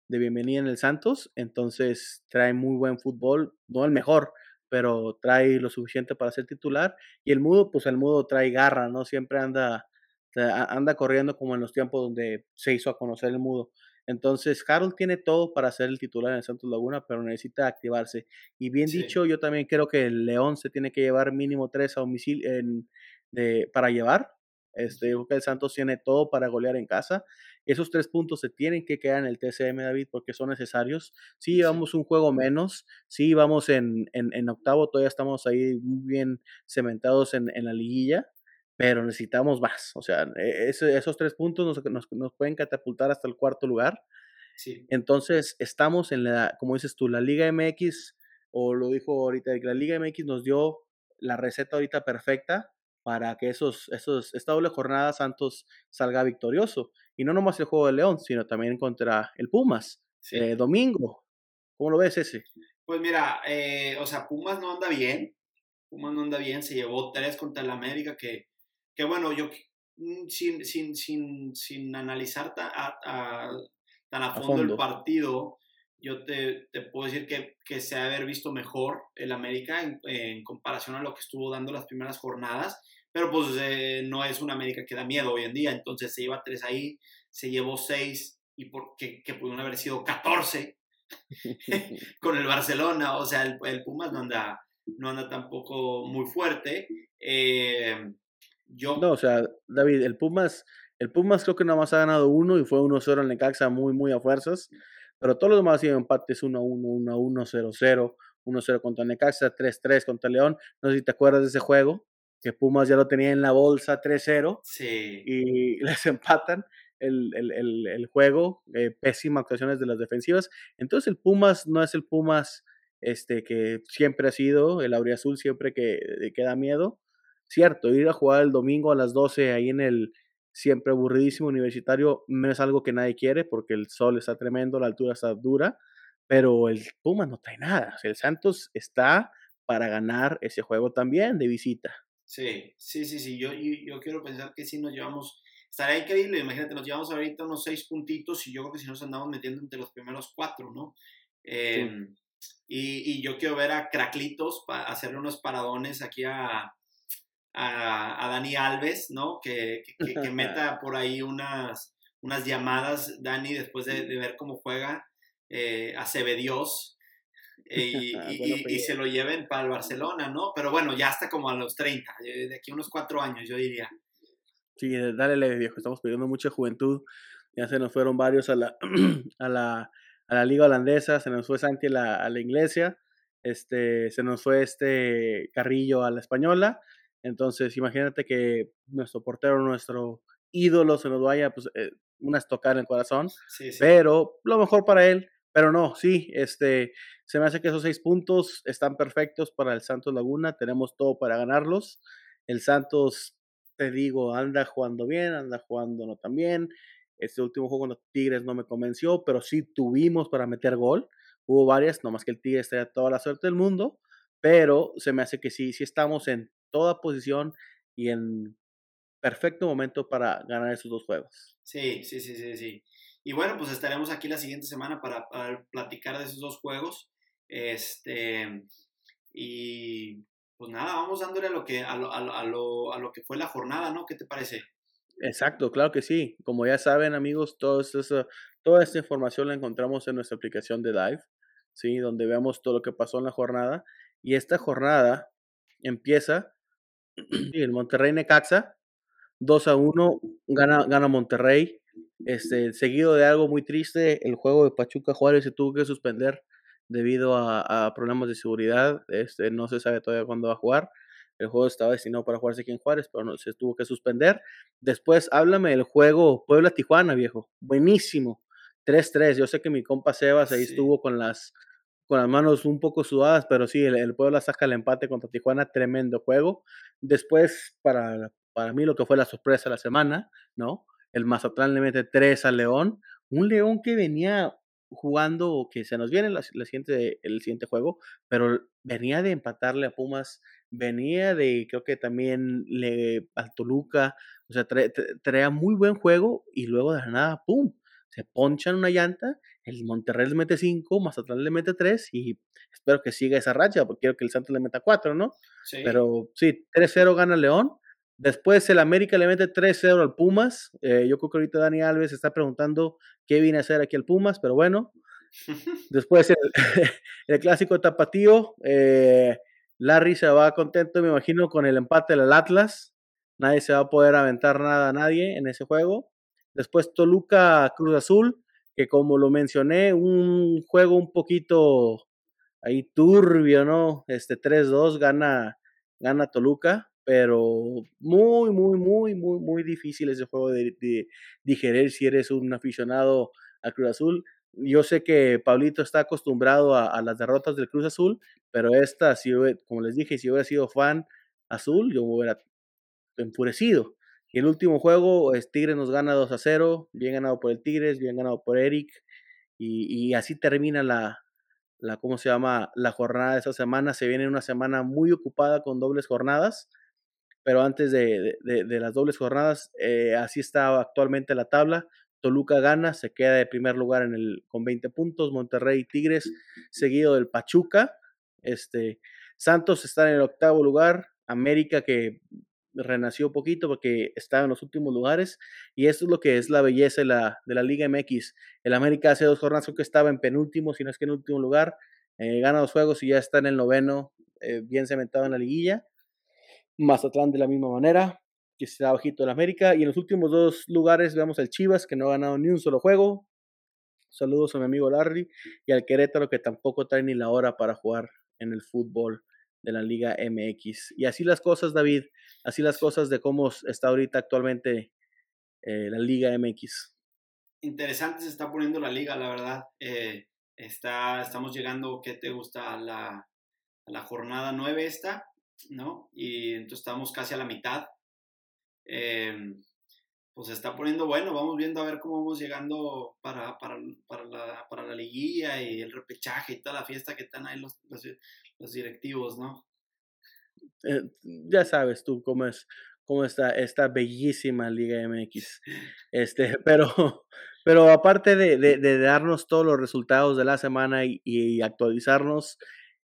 de bienvenida en el Santos, entonces trae muy buen fútbol, no el mejor, pero trae lo suficiente para ser titular y el Mudo, pues el Mudo trae garra, ¿no? Siempre anda, anda corriendo como en los tiempos donde se hizo a conocer el Mudo. Entonces, Harold tiene todo para ser el titular en el Santos Laguna, pero necesita activarse. Y bien Sí. dicho, yo también creo que el León se tiene que llevar mínimo tres a domicilio en, de, para llevar. Este, yo creo que el Santos tiene todo para golear en casa. Esos tres puntos se tienen que quedar en el TCM, David, porque son necesarios. Sí, llevamos un juego menos, sí, vamos en, en, en octavo, todavía estamos ahí muy bien cementados en, en la liguilla, pero necesitamos más. O sea, e- ese- esos tres puntos nos, nos- nos pueden catapultar hasta el cuarto lugar. Sí, Entonces, estamos en la, como dices tú, la Liga MX, o lo dijo ahorita, la Liga MX nos dio la receta ahorita perfecta para que esos, esos, esta doble jornada Santos salga victorioso. Y no nomás el juego de León, sino también contra el Pumas. sí. Eh, domingo. ¿Cómo lo ves ese? Pues mira, eh, o sea, Pumas no anda bien. Pumas no anda bien. Se llevó tres contra el América que, que bueno, yo mm, sin, sin, sin, sin analizar ta- a- a- tan a fondo, el partido, yo te, te puedo decir que, que se ha de haber visto mejor el América en, en comparación a lo que estuvo dando las primeras jornadas. Pero pues eh, no es un América que da miedo hoy en día. Entonces se lleva tres ahí, se llevó seis y por, que, que pudieron haber sido 14 con el Barcelona, o sea, el, el Pumas no anda, no anda tampoco muy fuerte. Eh, yo, No, o sea, David, el Pumas, el Pumas creo que nada más ha ganado uno y fue 1-0 en Necaxa muy, muy a fuerzas. Pero todos los demás han sido empates 1-1, 1-1, 0-0, 1-0 contra Necaxa, 3-3 contra León. No sé si te acuerdas de ese juego, que Pumas ya lo tenía en la bolsa 3-0 sí, y les empatan el, el, el, el juego, eh, pésimas actuaciones de las defensivas. Entonces el Pumas no es el Pumas este, que siempre ha sido, el Auriazul siempre que, que da miedo. Cierto, ir a jugar el domingo a las 12 ahí en el siempre aburridísimo universitario no es algo que nadie quiere porque el sol está tremendo, la altura está dura, pero el Pumas no trae nada. O sea, el Santos está para ganar ese juego también de visita. sí, sí, sí, sí. Yo, yo, yo quiero pensar que sí nos llevamos, estaría increíble, imagínate, nos llevamos ahorita unos seis puntitos y yo creo que si nos andamos metiendo entre los primeros cuatro, ¿no? Eh, y, y yo quiero ver a Craclitos para hacerle unos paradones aquí a, a, a Dani Alves, ¿no? Que, que, que meta por ahí unas, unas llamadas, Dani, después de, de ver cómo juega eh, a Dios y, y, Bueno, y- y se lo lleven para el Barcelona, ¿no? Pero bueno, ya hasta como a los 30, eh, de aquí a unos cuatro años, yo diría. Sí, dale, leve, viejo. Estamos perdiendo mucha juventud. Ya se nos fueron varios a la, a la, a la liga holandesa, se nos fue Santi a la, a la iglesia, este, se nos fue este Carrillo a la española. Entonces, imagínate que nuestro portero, nuestro ídolo se nos vaya, pues, eh, una estocada en el corazón. Sí, sí. Pero lo mejor para él, pero no, sí, este, se me hace que esos seis puntos están perfectos para el Santos Laguna, tenemos todo para ganarlos. El Santos, te digo, anda jugando bien, anda jugando no tan bien. Este último juego con los Tigres no me convenció, pero sí tuvimos para meter gol. Hubo varias, nomás que el Tigres traía toda la suerte del mundo, pero se me hace que sí, sí estamos en toda posición y en perfecto momento para ganar esos dos juegos. Sí, sí, sí, sí, sí. Y bueno, pues estaremos aquí la siguiente semana para, para platicar de esos dos juegos. Este, y pues nada, vamos dándole a lo que, a lo, a lo, a lo, a lo que fue la jornada, ¿no? ¿Qué te parece? Exacto, claro que sí. Como ya saben, amigos, todo eso- toda esta información la encontramos en nuestra aplicación de Live. ¿sí? Donde veamos todo lo que pasó en la jornada. Y esta jornada empieza el Monterrey Necaxa, 2 a 1, gana, gana Monterrey. Este, seguido de algo muy triste, el juego de Pachuca Juárez se tuvo que suspender debido a, problemas de seguridad. Este, no se sabe todavía cuándo va a jugar. El juego estaba destinado para jugarse aquí en Juárez, pero no, se tuvo que suspender. Después, háblame del juego Puebla-Tijuana, viejo. Buenísimo. 3-3. Yo sé que mi compa Sebas ahí estuvo con las, con las manos un poco sudadas, pero sí, el, Puebla saca el empate contra Tijuana. Tremendo juego. Después, para, para mí, lo que fue la sorpresa de la semana, ¿no? El Mazatlán le mete 3 al León. Un León que venía jugando, que se nos viene siguiente, el siguiente juego, pero venía de empatarle a Pumas, venía de, creo que también le, al Toluca, o sea, traía muy buen juego y luego de la nada, ¡pum! Se ponchan una llanta, el Monterrey le mete 5, Mazatlán le mete 3 y espero que siga esa racha, porque quiero que el Santos le meta 4, ¿no? Pero sí, 3-0 gana León. Después el América le mete 3-0 al Pumas. Eh, yo creo que ahorita Dani Alves está preguntando qué viene a hacer aquí el Pumas, pero bueno. Después el, el clásico tapatío. Eh, Larry se va contento, me imagino, con el empate del Atlas. Nadie se va a poder aventar nada a nadie en ese juego. Después Toluca Cruz Azul, que como lo mencioné, un juego un poquito ahí turbio, ¿no? Este 3-2 gana, gana Toluca pero muy, muy, muy, muy, muy difícil ese juego de, digerir si eres un aficionado al Cruz Azul. Yo sé que Pablito está acostumbrado a, las derrotas del Cruz Azul, pero esta, si como les dije, si hubiera sido fan azul, yo me hubiera enfurecido. Y el último juego, es Tigres nos gana 2 a 0, bien ganado por el Tigres, bien ganado por Eric, y, así termina la, la, ¿cómo se llama? La jornada de esa semana. Se viene una semana muy ocupada con dobles jornadas pero antes de, las dobles jornadas, eh, así está actualmente la tabla. Toluca gana, se queda de primer lugar en el, con 20 puntos, Monterrey y Tigres, seguido del Pachuca. Este, Santos está en el octavo lugar, América que renació poquito porque estaba en los últimos lugares y esto es lo que es la belleza de la, de la Liga MX. El América hace dos jornadas que estaba en penúltimo, si no es que en último lugar, eh, gana dos juegos y ya está en el noveno, eh, bien cementado en la liguilla. Mazatlán de la misma manera, que está bajito en América. Y en los últimos dos lugares vemos al Chivas, que no ha ganado ni un solo juego. Saludos a mi amigo Larry y al Querétaro, que tampoco trae ni la hora para jugar en el fútbol de la Liga MX. Y así las cosas, David, así las cosas de cómo está ahorita actualmente eh, la Liga MX. Interesante se está poniendo la liga, la verdad. Eh, está, estamos llegando, ¿qué te gusta? A la, a la jornada 9 esta. ¿no? Y entonces estamos casi a la mitad. Em, pues se está poniendo bueno, vamos viendo a ver cómo vamos llegando para, para, para, la, para la liguilla y el repechaje y toda la fiesta que están ahí los, los, directivos, ¿no? Eh, ya sabes tú cómo es, cómo está esta bellísima Liga MX. Este, pero, pero aparte de, de, darnos todos los resultados de la semana y, actualizarnos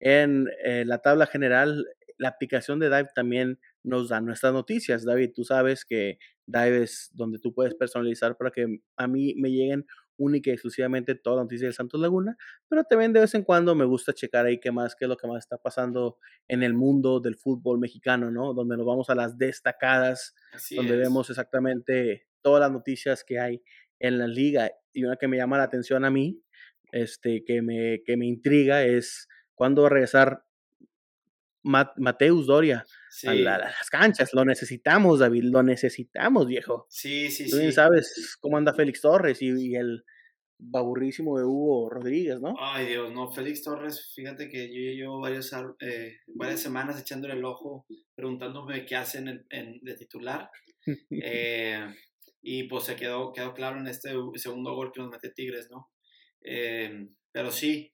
en eh, la tabla general, la aplicación de Dive también nos da nuestras noticias. David, tú sabes que Dive es donde tú puedes personalizar para que a mí me lleguen única y exclusivamente todas las noticias de Santos Laguna, pero también de vez en cuando me gusta checar ahí qué más, qué es lo que más está pasando en el mundo del fútbol mexicano, ¿no? Donde nos vamos a las destacadas, donde vemos exactamente todas las noticias que hay en la liga. Y una que me llama la atención a mí, este, que me, que me intriga es cuándo va a regresar Mateus Doria a, las canchas. Lo necesitamos, David, lo necesitamos, viejo. Sí, sí, Tú bien sabes cómo anda Félix Torres y, el baburrísimo de Hugo Rodríguez, ¿no? Ay, Dios, no, Félix Torres, fíjate que yo llevo varias, eh, varias semanas echándole el ojo, preguntándome qué hacen de titular. Eh, y pues se quedó, quedó claro en este segundo gol que nos mete Tigres, ¿no? Eh, pero sí,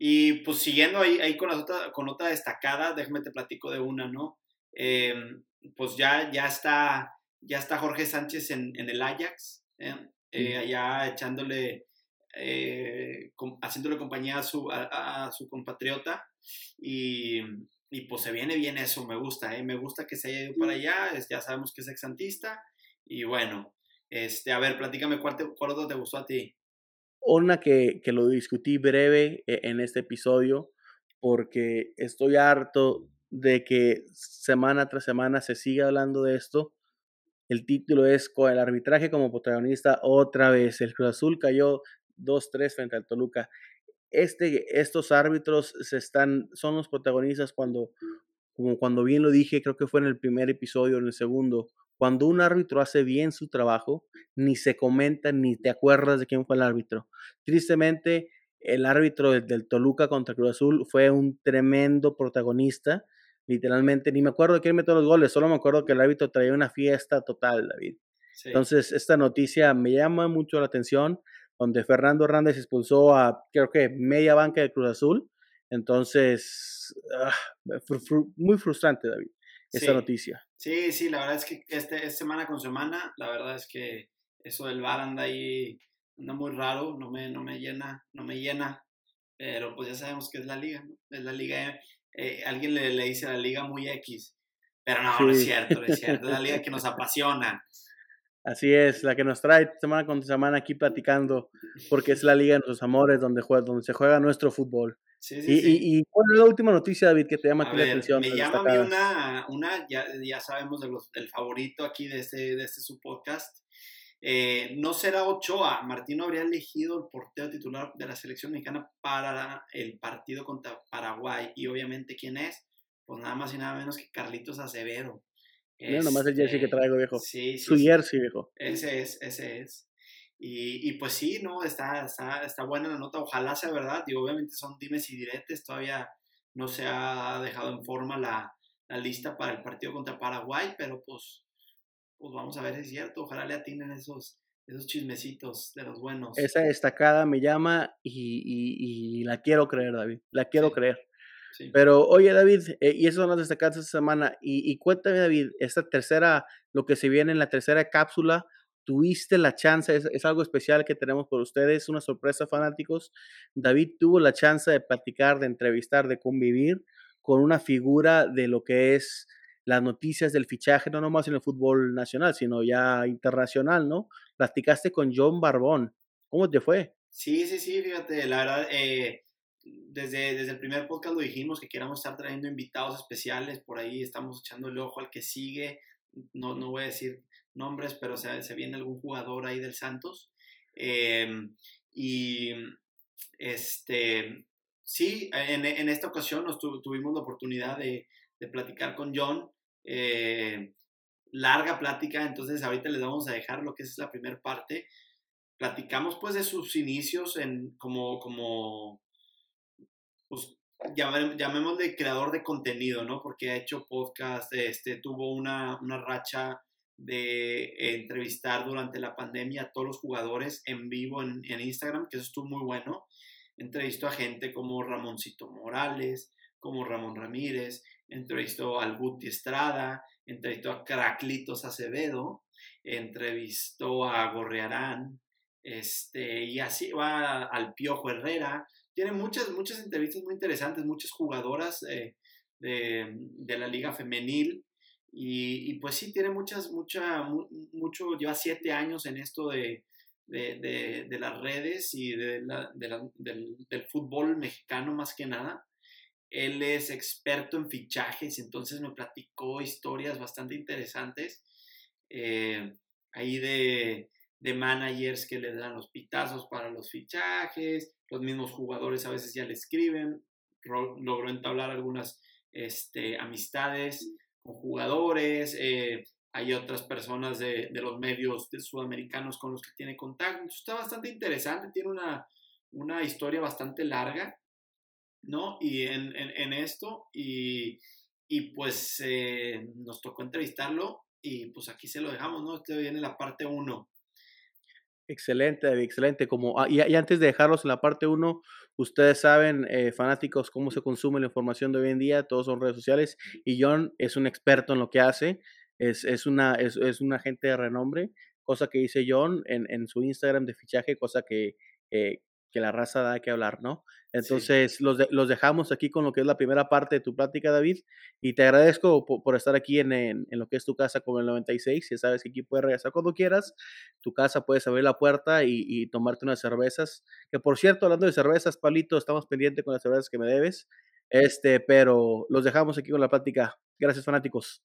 y pues siguiendo ahí, ahí con, otra, con otra destacada, déjame te platico de una, ¿no? Em, pues ya, ya, está, ya está Jorge Sánchez en, en el Ajax, ¿eh? Eh, allá echándole, eh, haciéndole compañía a su, a, su compatriota y, y, pues se viene bien eso, me gusta, me gusta que se haya ido para allá, ya sabemos que es exantista y bueno, este, a ver, platícame cuál, te, cuál otro te gustó a ti. Una que, que lo discutí breve e, en este episodio porque estoy harto de que semana tras semana se siga hablando de esto. El título es con el arbitraje como protagonista otra vez. El Cruz Azul cayó 2-3 frente al Toluca. Este, estos árbitros se están, son los protagonistas cuando, como cuando bien lo dije, creo que fue en el primer episodio, en el segundo, cuando un árbitro hace bien su trabajo, ni se comenta ni te acuerdas de quién fue el árbitro. Tristemente, el árbitro del, Toluca contra Cruz Azul fue un tremendo protagonista. Literalmente, ni me acuerdo de quién metió los goles, solo me acuerdo que el árbitro traía una fiesta total, David. Entonces, esta noticia me llama mucho la atención, donde Fernando Hernández expulsó a, creo que, media banca de Cruz Azul. Entonces, ah, muy frustrante, David esta noticia. Sí, sí, la verdad es que este, semana con semana, la verdad es que eso del bar anda ahí, anda muy raro, no me, no me llena, no me llena, pero pues ya sabemos que es la liga, ¿no? Es la liga, eh, alguien le, le, dice a la liga muy X, pero no, no es cierto, no es cierto, es la liga que nos apasiona. Así es, la que nos trae semana con semana aquí platicando, porque es la liga de nuestros amores donde, juega, donde se juega nuestro fútbol. Sí, sí, y, sí. Y, cuál es la última noticia, David, que te llama a la atención? Me llama a mí una, una ya, ya, sabemos de los, del favorito aquí de este, de este su podcast. Eh, no será Ochoa. Martino habría elegido el portero titular de la selección mexicana para el partido contra Paraguay. Y obviamente, ¿quién es? Pues nada más y nada menos que Carlitos Acevedo. Mira nomás el jersey que este, traigo, viejo. Sí, sí. Su jersey, viejo. Ese es, ese es. Y, y, pues sí, ¿no? Está, está, está buena la nota, ojalá sea verdad, y obviamente son dimes y diretes, todavía no se ha dejado en forma la, la lista para el partido contra Paraguay, pero pues, pues vamos a ver si es cierto, ojalá le atinen esos, esos chismecitos de los buenos. Esa destacada me llama y, y, y la quiero creer, David, la quiero creer. Sí. Pero oye David, eh, y eso son las destacadas esta semana, y, y cuéntame David, esta tercera, lo que se viene en la tercera cápsula, tuviste la chance, es, algo especial que tenemos por ustedes, una sorpresa fanáticos. David tuvo la chance de platicar, de entrevistar, de convivir con una figura de lo que es las noticias del fichaje, no nomás en el fútbol nacional, sino ya internacional, ¿no? Platicaste con John Barbón. ¿Cómo te fue? Sí, sí, sí, fíjate, la verdad, eh, desde, desde el primer podcast lo dijimos que queríamos estar trayendo invitados especiales, por ahí estamos echando el ojo al que sigue, no, no voy a decir nombres, pero se, se viene algún jugador ahí del Santos. Em, y este, sí, en, en esta ocasión nos tuvimos la oportunidad de, de platicar con John. Eh, larga plática, entonces ahorita les vamos a dejar lo que es la primera parte. Platicamos pues de sus inicios en como, como pues, llamémosle creador de contenido, ¿no? Porque ha hecho podcast, este, tuvo una, una racha de entrevistar durante la pandemia a todos los jugadores en vivo en, Instagram, que eso estuvo muy bueno. Entrevistó a gente como Ramoncito Morales, como Ramón Ramírez, entrevistó al Guti Estrada, entrevistó a Craclitos Acevedo, entrevistó a Gorrearán, este, y así va al Piojo Herrera. Tiene muchas, muchas entrevistas muy interesantes, muchas jugadoras eh, de, de, la liga femenil y, pues sí, tiene muchas, mucha, mucho, lleva siete años en esto de, de, de, las redes y de la, del, del, fútbol mexicano más que nada. Él es experto en fichajes, entonces me platicó historias bastante interesantes eh, ahí de, de managers que le dan los pitazos para los fichajes, los mismos jugadores a veces ya le escriben, logró entablar algunas este, amistades jugadores, eh, hay otras personas de, los medios sudamericanos con los que tiene contacto. está bastante interesante, tiene una, una historia bastante larga, ¿no? Y en, esto, y, pues eh, nos tocó entrevistarlo y pues aquí se lo dejamos, ¿no? Este viene la parte 1. Excelente, excelente. Como, ah, y, antes de dejarlos en la parte 1, ustedes saben, eh, fanáticos, cómo se consume la información de hoy en día, todos son redes sociales, y John es un experto en lo que hace, es, es una, es, es un agente de renombre, cosa que dice John en, en, su Instagram de fichaje, cosa que, eh, que la raza da que hablar, ¿no? Entonces, los, los dejamos aquí con lo que es la primera parte de tu plática, David, y te agradezco por, estar aquí en, en, lo que es tu casa con el 96. Ya sabes que aquí puedes regresar cuando quieras. Tu casa puedes abrir la puerta y, y tomarte unas cervezas. Que por cierto, hablando de cervezas, Palito, estamos pendientes con las cervezas que me debes. Este, pero los dejamos aquí con la plática. Gracias, fanáticos.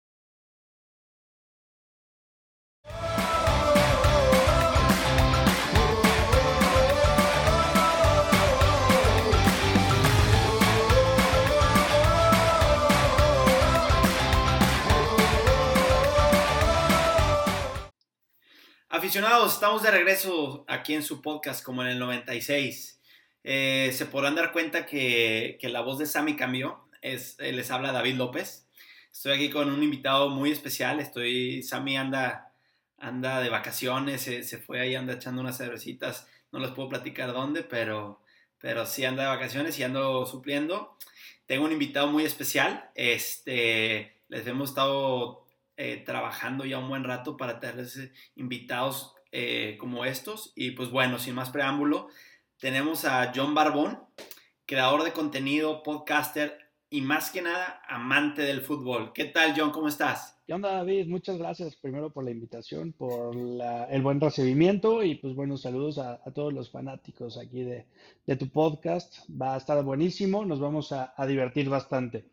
Aficionados, estamos de regreso aquí en su podcast como en el 96. Eh, se podrán dar cuenta que, la voz de Sammy cambió. Es, eh, les habla David López. Estoy aquí con un invitado muy especial. Estoy, Sammy anda, anda de vacaciones, se, fue ahí, anda echando unas cervecitas. No les puedo platicar dónde, pero, pero sí anda de vacaciones y ando supliendo. Tengo un invitado muy especial. Este, les hemos estado eh, trabajando ya un buen rato para tenerles eh, invitados eh, como estos. Y pues bueno, sin más preámbulo, tenemos a John Barbón, creador de contenido, podcaster y más que nada amante del fútbol. ¿Qué tal, John? ¿Cómo estás? ¿Qué onda, David? Muchas gracias primero por la invitación, por el buen recibimiento y pues buenos saludos a, todos los fanáticos aquí de, tu podcast. Va a estar buenísimo, nos vamos a, a divertir bastante.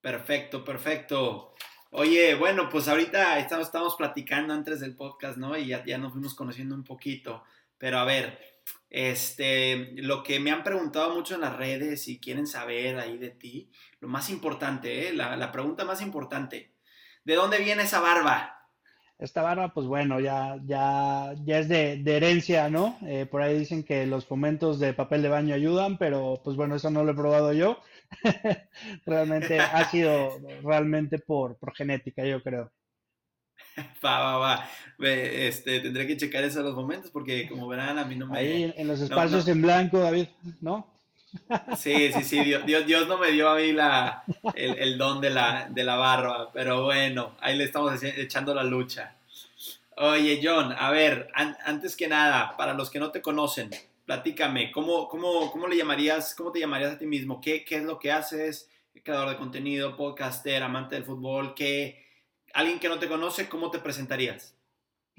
Perfecto, perfecto. Oye, bueno, pues ahorita estamos, platicando antes del podcast, ¿no? Y ya, nos fuimos conociendo un poquito. Pero a ver, este, lo que me han preguntado mucho en las redes y quieren saber ahí de ti, lo más importante, ¿eh? la, la pregunta más importante, ¿de dónde viene esa barba? Esta barba, pues bueno, ya, ya, ya es de, herencia, ¿no? Eh, por ahí dicen que los fomentos de papel de baño ayudan, pero pues bueno, eso no lo he probado yo. realmente ha sido realmente por, por genética, yo creo. Va, va, va. Este, tendré que checar eso los momentos porque como verán a mí no me... Ahí en los espacios en blanco, David, ¿no? Sí, sí, sí, Dios, Dios, no me dio a mí la, el, don de la, de la barba, pero bueno, ahí le estamos echando la lucha. Oye, John, a ver, antes que nada, para los que no te conocen, platícame, ¿cómo, cómo, cómo le llamarías, cómo te llamarías a ti mismo? ¿Qué, qué es lo que haces? Creador de contenido, podcaster, amante del fútbol, ¿qué, alguien que no te conoce, ¿cómo te presentarías?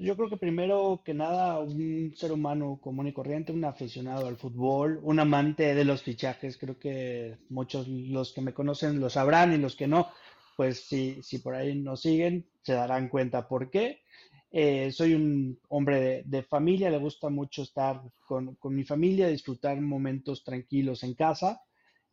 Yo creo que primero que nada un ser humano común y corriente, un aficionado al fútbol, un amante de los fichajes. Creo que muchos los que me conocen lo sabrán y los que no, pues si, por ahí nos siguen, se darán cuenta por qué. Eh, soy un hombre de, familia, le gusta mucho estar con, mi familia, disfrutar momentos tranquilos en casa.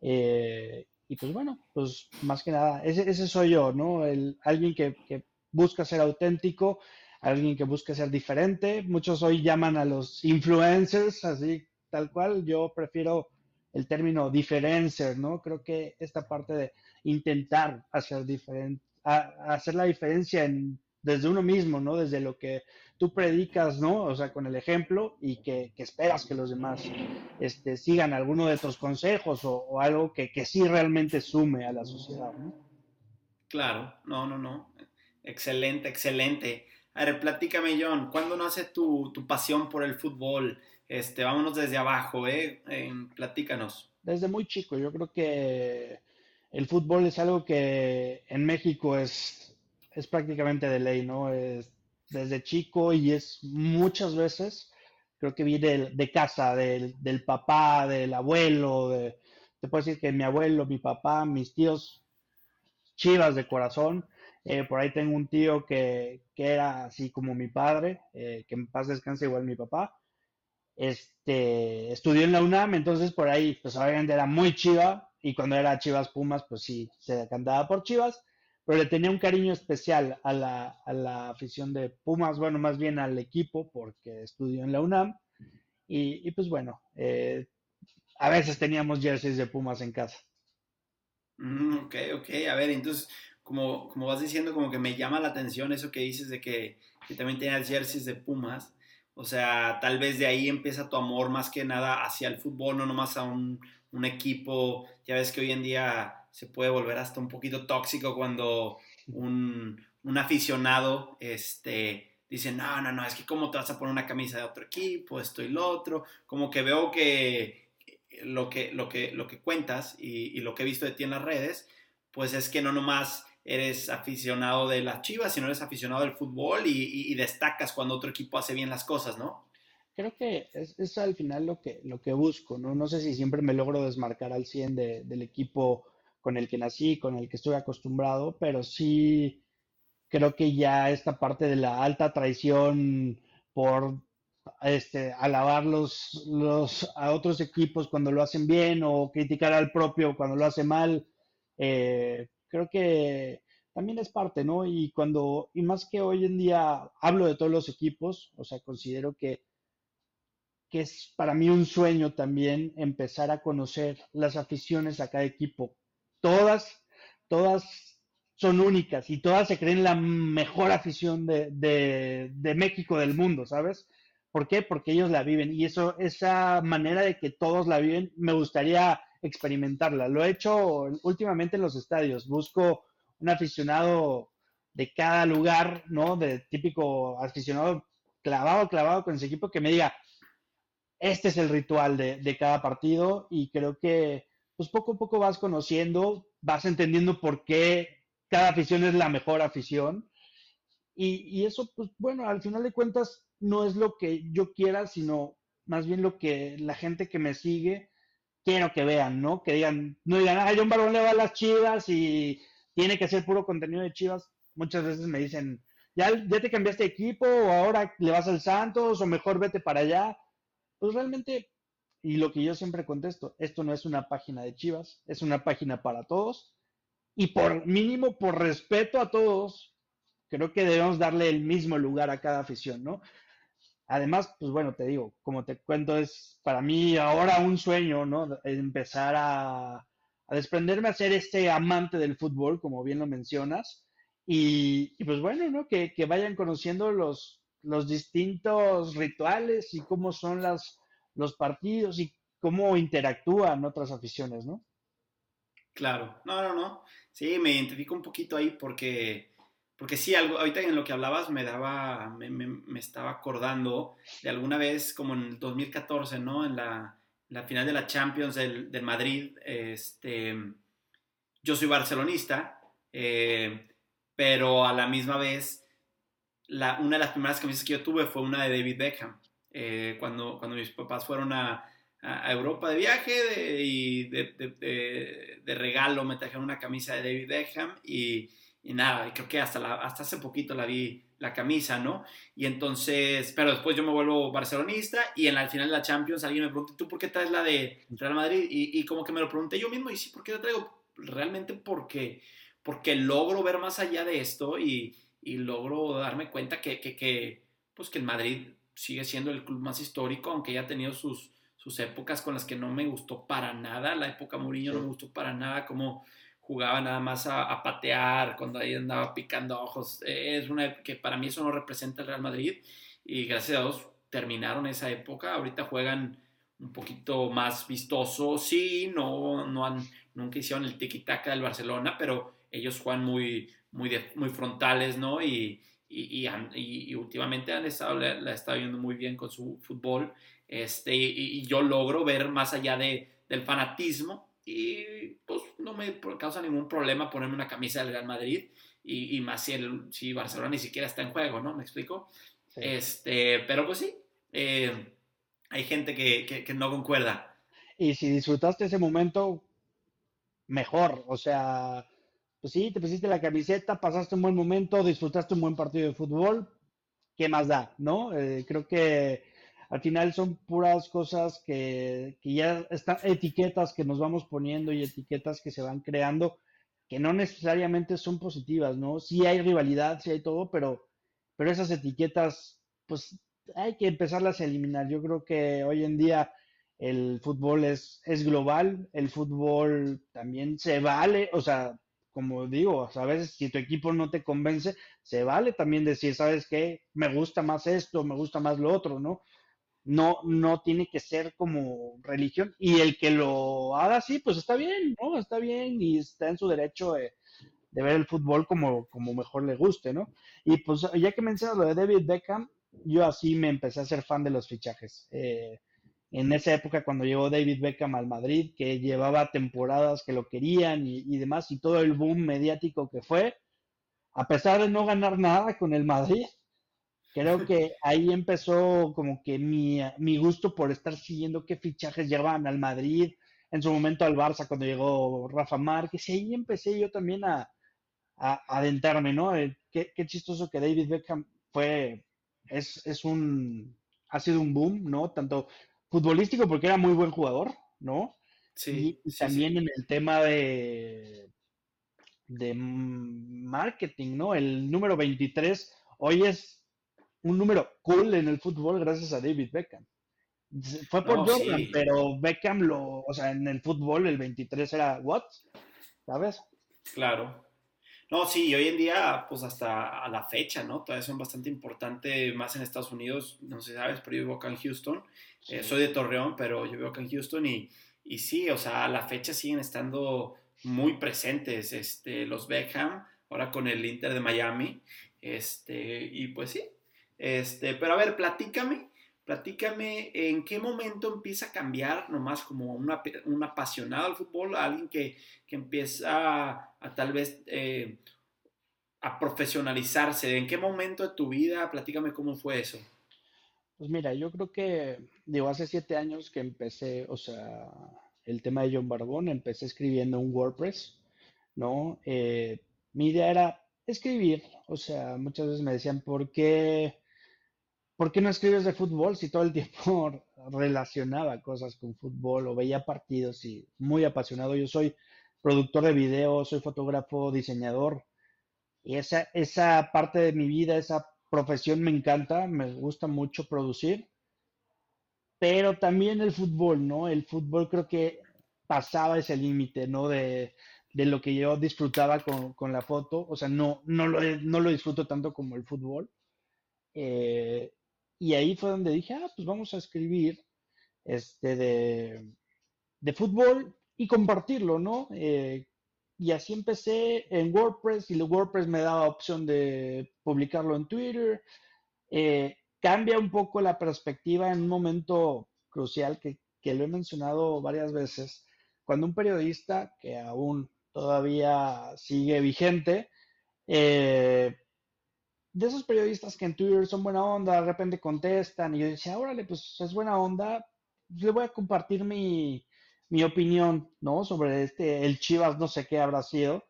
Eh, y pues bueno, pues más que nada, ese, soy yo, ¿no? El, alguien que, que busca ser auténtico alguien que busque ser diferente. Muchos hoy llaman a los influencers, así tal cual. Yo prefiero el término diferencer, ¿no? Creo que esta parte de intentar hacer diferente, hacer la diferencia desde uno mismo, ¿no? Desde lo que tú predicas, ¿no? O sea, con el ejemplo y que, esperas que los demás este, sigan alguno de tus consejos o, algo que, que, sí realmente sume a la sociedad, ¿no? Claro, no, no, no. Excelente, excelente. A ver, platícame, John, ¿cuándo nace tu, tu pasión por el fútbol? Este, vámonos desde abajo, ¿eh? platícanos. Desde muy chico, yo creo que el fútbol es algo que en México es, es prácticamente de ley, ¿no? Es desde chico y es muchas veces, creo que viene de, casa, del, papá, del abuelo, de, te puedo decir que mi abuelo, mi papá, mis tíos, chivas de corazón, eh, por ahí tengo un tío que, era así como mi padre, eh, que en paz descanse igual mi papá. Este, estudió en la UNAM, entonces por ahí, pues obviamente era muy chiva, y cuando era Chivas Pumas, pues sí, se cantaba por Chivas, pero le tenía un cariño especial a la, a la afición de Pumas, bueno, más bien al equipo, porque estudió en la UNAM, y, pues bueno, eh, a veces teníamos jerseys de Pumas en casa. Mm, ok, ok, a ver, entonces como, como vas diciendo, como que me llama la atención eso que dices de que, también tenías jerseys de Pumas. O sea, tal vez de ahí empieza tu amor más que nada hacia el fútbol, no nomás a un, equipo. Ya ves que hoy en día se puede volver hasta un poquito tóxico cuando un, aficionado este, dicen, no, no, no, es que cómo te vas a poner una camisa de otro equipo, esto y lo otro, como que veo que lo que, lo que, lo que cuentas y, lo que he visto de ti en las redes, pues es que no nomás eres aficionado de las chivas, sino eres aficionado del fútbol y, destacas cuando otro equipo hace bien las cosas, ¿no? Creo que es, es, al final lo que, lo que busco, ¿no? No sé si siempre me logro desmarcar al 100 del equipo con el que nací, con el que estoy acostumbrado, pero sí creo que ya esta parte de la alta traición por este, alabar los, a otros equipos cuando lo hacen bien o criticar al propio cuando lo hace mal, eh, creo que también es parte, ¿no? Y cuando, y más que hoy en día hablo de todos los equipos, o sea, considero que, que es para mí un sueño también empezar a conocer las aficiones a cada equipo todas, todas son únicas y todas se creen la mejor afición de, México, del mundo, ¿sabes? ¿Por qué? Porque ellos la viven y eso, esa manera de que todos la viven, me gustaría experimentarla. Lo he hecho últimamente en los estadios. Busco un aficionado de cada lugar, ¿no? De típico aficionado clavado, clavado con ese equipo que me diga, este es el ritual de, de cada partido y creo que pues poco a poco vas conociendo, vas entendiendo por qué cada afición es la mejor afición. Y, eso, pues bueno, al final de cuentas no es lo que yo quiera, sino más bien lo que la gente que me sigue quiero que vean, ¿no? Que digan, no digan, ay, un varón le va a las chivas y tiene que ser puro contenido de chivas. Muchas veces me dicen, ya, ya te cambiaste de equipo o ahora le vas al Santos o mejor vete para allá. Pues realmente y lo que yo siempre contesto, esto no es una página de Chivas, es una página para todos. Y por mínimo, por respeto a todos, creo que debemos darle el mismo lugar a cada afición, ¿no? Además, pues bueno, te digo, como te cuento, es para mí ahora un sueño, ¿no? Empezar a, desprenderme a ser este amante del fútbol, como bien lo mencionas. Y, y pues bueno, ¿no? Que, que vayan conociendo los, los distintos rituales y cómo son las, los partidos y cómo interactúan otras aficiones, ¿no? Claro, no, no, no. Sí, me identifico un poquito ahí porque, porque sí, algo, ahorita en lo que hablabas me daba, me, me, estaba acordando de alguna vez como en el 2014, ¿no? En la, la final de la Champions del, del, Madrid, este, yo soy barcelonista, eh, pero a la misma vez, la, una de las primeras camisas que yo tuve fue una de David Beckham. Eh, cuando, cuando mis papás fueron a, a Europa de viaje y de, de, regalo me trajeron una camisa de David Beckham y, y nada, creo que hasta, hasta hace poquito la vi la camisa, ¿no? Y entonces, pero después yo me vuelvo barcelonista y en la final de la Champions alguien me pregunta, ¿tú por qué traes la de Real Madrid? Y, y como que me lo pregunté yo mismo y sí, ¿por qué la traigo? Realmente porque, porque logro ver más allá de esto y, y logro darme cuenta que, que, que, pues que el Madrid sigue siendo el club más histórico, aunque ya ha tenido sus, sus épocas con las que no me gustó para nada. La época Mourinho no me gustó para nada, como jugaba nada más a, patear, cuando ahí andaba picando ojos. Es una que para mí eso no representa el Real Madrid y gracias a Dios terminaron esa época. Ahorita juegan un poquito más vistoso, sí, no, no han, nunca hicieron el tiki-taka del Barcelona, pero ellos juegan muy, muy, muy frontales, ¿no? Y, y, y, últimamente han estado, la, estado viendo muy bien con su fútbol. Este, y, yo logro ver más allá de, del fanatismo y pues no me causa ningún problema ponerme una camisa del Real Madrid y, más si, el, si Barcelona ni siquiera está en juego, ¿no? ¿Me explico? Este, pero pues sí, eh, hay gente que, que, que no concuerda. Y si disfrutaste ese momento, mejor, o sea, pues sí, te pusiste la camiseta, pasaste un buen momento, disfrutaste un buen partido de fútbol, ¿qué más da? ¿No? Eh, creo que al final son puras cosas que, que, ya están, etiquetas que nos vamos poniendo y etiquetas que se van creando, que no necesariamente son positivas, ¿no? Sí hay rivalidad, sí hay todo, pero, pero esas etiquetas, pues hay que empezarlas a eliminar. Yo creo que hoy en día el fútbol es, es global, el fútbol también se vale, o sea, como digo, a veces si tu equipo no te convence, se vale también decir, ¿sabes qué? Me gusta más esto, me gusta más lo otro, ¿no? No, no tiene que ser como religión. Y el que lo haga así, pues está bien, ¿no? Está bien y está en su derecho de, ver el fútbol como, como mejor le guste, ¿no? Y pues ya que mencionas lo de David Beckham, yo así me empecé a ser fan de los fichajes. Eh, en esa época cuando llegó David Beckham al Madrid, que llevaba temporadas que lo querían y, demás, y todo el boom mediático que fue, a pesar de no ganar nada con el Madrid, creo que ahí empezó como que mi, mi gusto por estar siguiendo qué fichajes llevaban al Madrid, en su momento al Barça cuando llegó Rafa Márquez, y ahí empecé yo también a, a, adentrarme, ¿no? Qué, qué, chistoso que David Beckham fue, es, es un, ha sido un boom, ¿no? Tanto futbolístico porque era muy buen jugador, ¿no? Sí. Y, también sí. en el tema de, de marketing, ¿no? El número 23 hoy es un número cool en el fútbol gracias a David Beckham. Fue por No, Jordan, sí. pero Beckham lo, o sea, en el fútbol el 23 era what? ¿Sabes? Claro. No, sí, y hoy en día, pues hasta a la fecha, ¿no? Todavía son bastante importantes, más en Estados Unidos, no sé si sabes, pero yo vivo acá en Houston. Eh, soy de Torreón, pero yo vivo acá en Houston y, y sí, o sea, a la fecha siguen estando muy presentes este, los Beckham, ahora con el Inter de Miami. Este, y pues sí. Este, pero a ver, platícame, platícame en qué momento empieza a cambiar, nomás como una, un apasionado al fútbol, alguien que, que empieza a, tal vez eh, a profesionalizarse. ¿En qué momento de tu vida? Platícame cómo fue eso. Pues mira, yo creo que, digo, hace siete años que empecé, o sea, el tema de John Barbón, empecé escribiendo un WordPress, ¿no? Eh, mi idea era escribir, o sea, muchas veces me decían, ¿por qué, ¿por qué no escribes de fútbol si todo el tiempo relacionaba cosas con fútbol o veía partidos y muy apasionado? Yo soy productor de video, soy fotógrafo, diseñador, y esa, esa parte de mi vida, esa profesión me encanta, me gusta mucho producir, pero también el fútbol, ¿no? El fútbol creo que pasaba ese límite, ¿no? De, de, lo que yo disfrutaba con, con, la foto, o sea, no, no, lo, no lo disfruto tanto como el fútbol. Eh, y ahí fue donde dije, ah, pues vamos a escribir este de, de fútbol y compartirlo, ¿no? Eh, y así empecé en WordPress y WordPress me daba opción de publicarlo en Twitter. Eh, cambia un poco la perspectiva en un momento crucial que, que, lo he mencionado varias veces. Cuando un periodista que aún todavía sigue vigente, eh, de esos periodistas que en Twitter son buena onda, de repente contestan y yo decía, órale, pues es buena onda, le voy a compartir mi, mi opinión, ¿no? Sobre este, el Chivas, no sé qué habrá sido.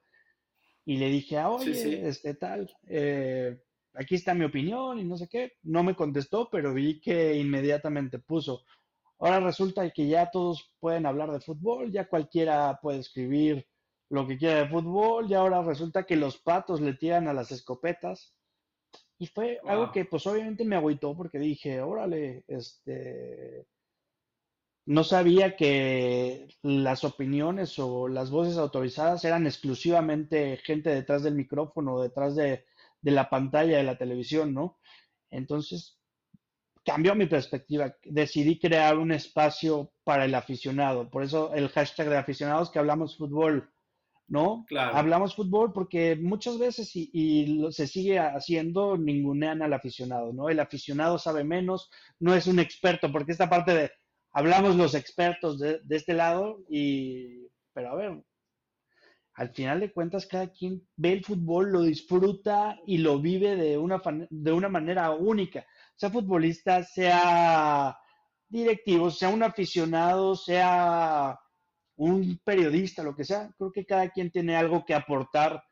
Y le dije, ah, oye, sí, sí. este tal, eh, aquí está mi opinión y no sé qué. No me contestó, pero vi que inmediatamente puso. Ahora resulta que ya todos pueden hablar de fútbol, ya cualquiera puede escribir lo que quiera de fútbol, y ahora resulta que los patos le tiran a las escopetas. Y fue wow. algo que pues obviamente me agüitó porque dije, órale, este, no sabía que las opiniones o las voces autorizadas eran exclusivamente gente detrás del micrófono, detrás de, de, la pantalla de la televisión, ¿no? Entonces, cambió mi perspectiva. Decidí crear un espacio para el aficionado. Por eso el hashtag de aficionados que hablamos fútbol, ¿no? Claro. Hablamos fútbol porque muchas veces y, y se sigue haciendo, ningunean al aficionado, ¿no? El aficionado sabe menos, no es un experto, porque esta parte de hablamos los expertos de, de, este lado y, pero a ver, al final de cuentas cada quien ve el fútbol, lo disfruta y lo vive de una, de una manera única, sea futbolista, sea directivo, sea un aficionado, sea un periodista, lo que sea, creo que cada quien tiene algo que aportar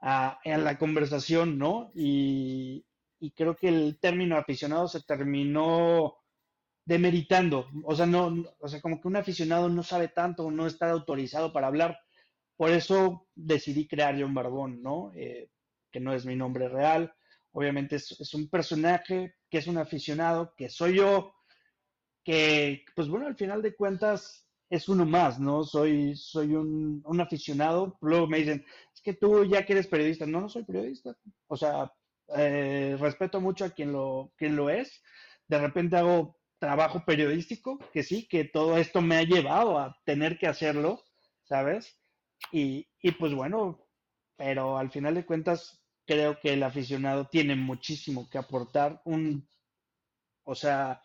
a, la conversación, ¿no? Y, creo que el término aficionado se terminó demeritando, o sea, no, o sea, como que un aficionado no sabe tanto, no está autorizado para hablar. Por eso decidí crear John Barbón, ¿no? Eh, que no es mi nombre real. Obviamente es, un personaje que es un aficionado, que soy yo, que, pues bueno, al final de cuentas es uno más, ¿no? Soy, soy un, un aficionado. Luego me dicen, es que tú ya que eres periodista. No, no soy periodista. O sea, eh, respeto mucho a quien lo, quien lo es. De repente hago trabajo periodístico, que sí, que todo esto me ha llevado a tener que hacerlo, ¿sabes? Y, y pues bueno, pero al final de cuentas creo que el aficionado tiene muchísimo que aportar. Un, o sea,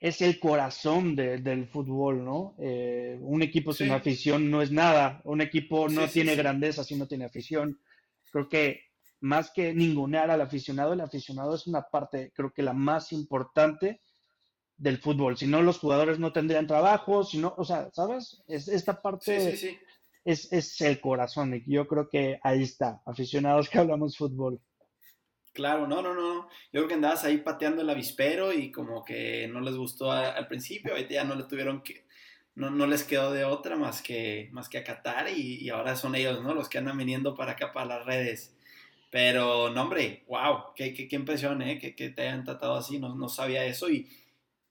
es el corazón del fútbol, ¿no? Eh, un equipo sin afición no es nada. Un equipo no tiene grandeza si no tiene afición. Creo que más que ningunear al aficionado, el aficionado es una parte, creo que la más importante del fútbol. Si no, los jugadores no tendrían trabajo, si no, o sea, ¿sabes? Es, esta parte es, es, el corazón. Y yo creo que ahí está, aficionados que hablamos fútbol. Claro, no, no, no. Yo creo que andabas ahí pateando el avispero y como que no les gustó al principio, ahorita ya no le tuvieron que, no, no les quedó de otra más que, más que acatar y, y ahora son ellos, ¿no? Los que andan viniendo para acá, para las redes. Pero, no, hombre, wow, qué, qué, qué impresión, ¿eh? Que, que, te hayan tratado así, no, no sabía eso y,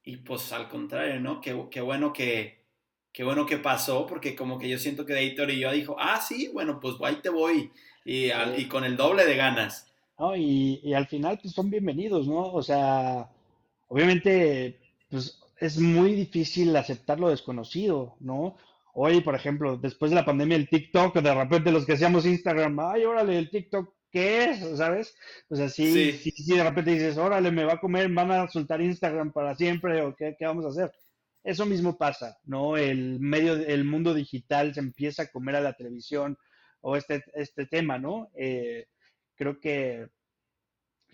y pues al contrario, ¿no? Qué, qué, bueno que, qué bueno que pasó, porque como que yo siento que Editor y yo dijo, ah, sí, bueno, pues ahí te voy y, y con el doble de ganas. ¿No? Y, y, al final, pues son bienvenidos, ¿no? O sea, obviamente, pues es muy difícil aceptar lo desconocido, ¿no? Hoy, por ejemplo, después de la pandemia, el TikTok, de repente los que hacíamos Instagram, ay, órale, el TikTok, ¿qué es? ¿Sabes? Pues así, sí. si, de repente dices, órale, me va a comer, van a soltar Instagram para siempre, o qué, qué vamos a hacer. Eso mismo pasa, ¿no? El medio, el mundo digital se empieza a comer a la televisión o este, este tema, ¿no? Eh, creo que,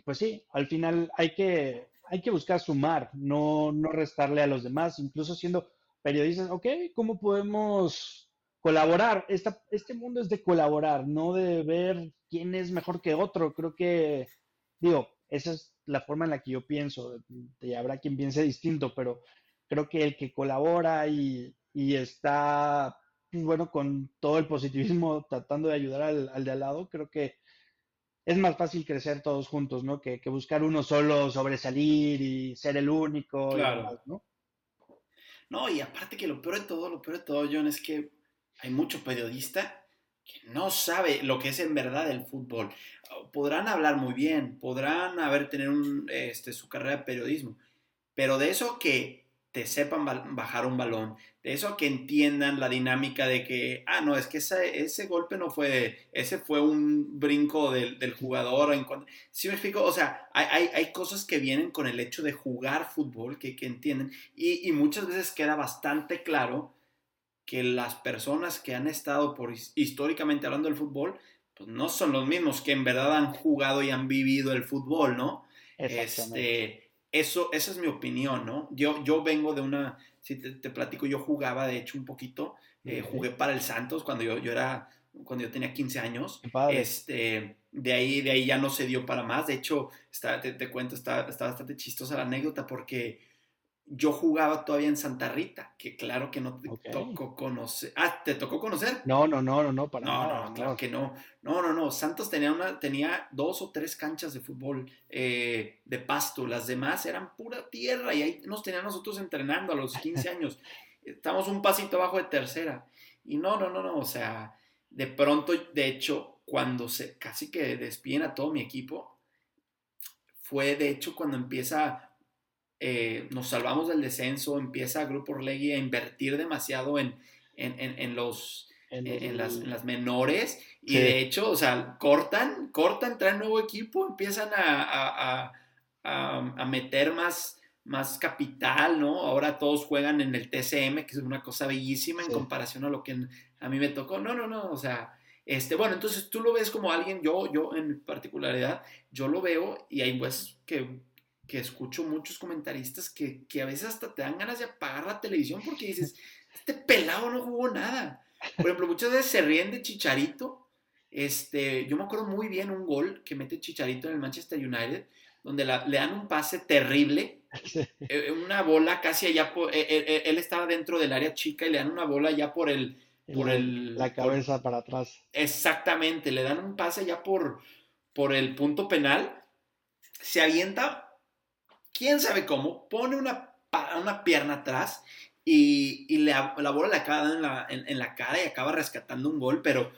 pues sí, al final hay que, hay que buscar sumar, no, no restarle a los demás, incluso siendo periodistas, ok, ¿cómo podemos colaborar? Esta, este mundo es de colaborar, no de ver quién es mejor que otro. Creo que, digo, esa es la forma en la que yo pienso, y habrá quien piense distinto, pero creo que el que colabora y, y está, bueno, con todo el positivismo tratando de ayudar al, al de al lado, creo que es más fácil crecer todos juntos, ¿no? Que, buscar uno solo sobresalir y ser el único. Claro. ¿no? no, y aparte que lo peor de todo, lo peor de todo, John, es que hay mucho periodista que no sabe lo que es en verdad el fútbol. Podrán hablar muy bien, podrán haber tener un, este, su carrera de periodismo, pero de eso que te sepan bajar un balón, de eso que entiendan la dinámica de que, ah, no, es que ese, ese golpe no fue, ese fue un brinco del, del jugador. En, ¿Sí me explico? O sea, hay, hay, hay, cosas que vienen con el hecho de jugar fútbol que, que entienden y, y, muchas veces queda bastante claro que las personas que han estado por históricamente hablando del fútbol, pues no son los mismos que en verdad han jugado y han vivido el fútbol, ¿no? Este, eso, esa es mi opinión, ¿no? Yo, yo vengo de una, si te, platico, yo jugaba de hecho un poquito, eh, jugué para el Santos cuando yo, yo era, cuando yo tenía 15 años. Este, de ahí, de ahí ya no se dio para más. De hecho, está, te, te cuento, está, está bastante chistosa la anécdota porque yo jugaba todavía en Santa Rita, que claro que no te tocó conocer. Ah, ¿te tocó conocer? No, no, no, no, no, para no, nada. No, claro que no. No, no, no. Santos tenía, una, tenía dos o tres canchas de fútbol eh, de pasto. Las demás eran pura tierra y ahí nos tenían nosotros entrenando a los 15 años. Estamos un pasito abajo de tercera. Y no, no, no, no. O sea, de pronto, de hecho, cuando se casi que despiden a todo mi equipo, fue de hecho cuando empieza eh, nos salvamos del descenso, empieza Grupo Orlegui a invertir demasiado en, en, los, en, las, menores y de hecho, o sea, cortan, cortan, traen nuevo equipo, empiezan a, meter más, más capital, ¿no? Ahora todos juegan en el TCM, que es una cosa bellísima en comparación a lo que a mí me tocó. No, no, no, o sea, este, bueno, entonces tú lo ves como alguien, yo, yo en particularidad, yo lo veo y hay pues que que escucho muchos comentaristas que, que, a veces hasta te dan ganas de apagar la televisión porque dices, este pelado no jugó nada. Por ejemplo, muchas veces se ríen de Chicharito. Este, yo me acuerdo muy bien un gol que mete Chicharito en el Manchester United, donde le dan un pase terrible, eh, una bola casi allá, por, eh, eh, él estaba dentro del área chica y le dan una bola ya por el... Por el la cabeza para atrás. Exactamente, le dan un pase ya por, por el punto penal, se avienta quién sabe cómo, pone una, una pierna atrás y, y la, la, bola le acaba en la, en, la cara y acaba rescatando un gol, pero,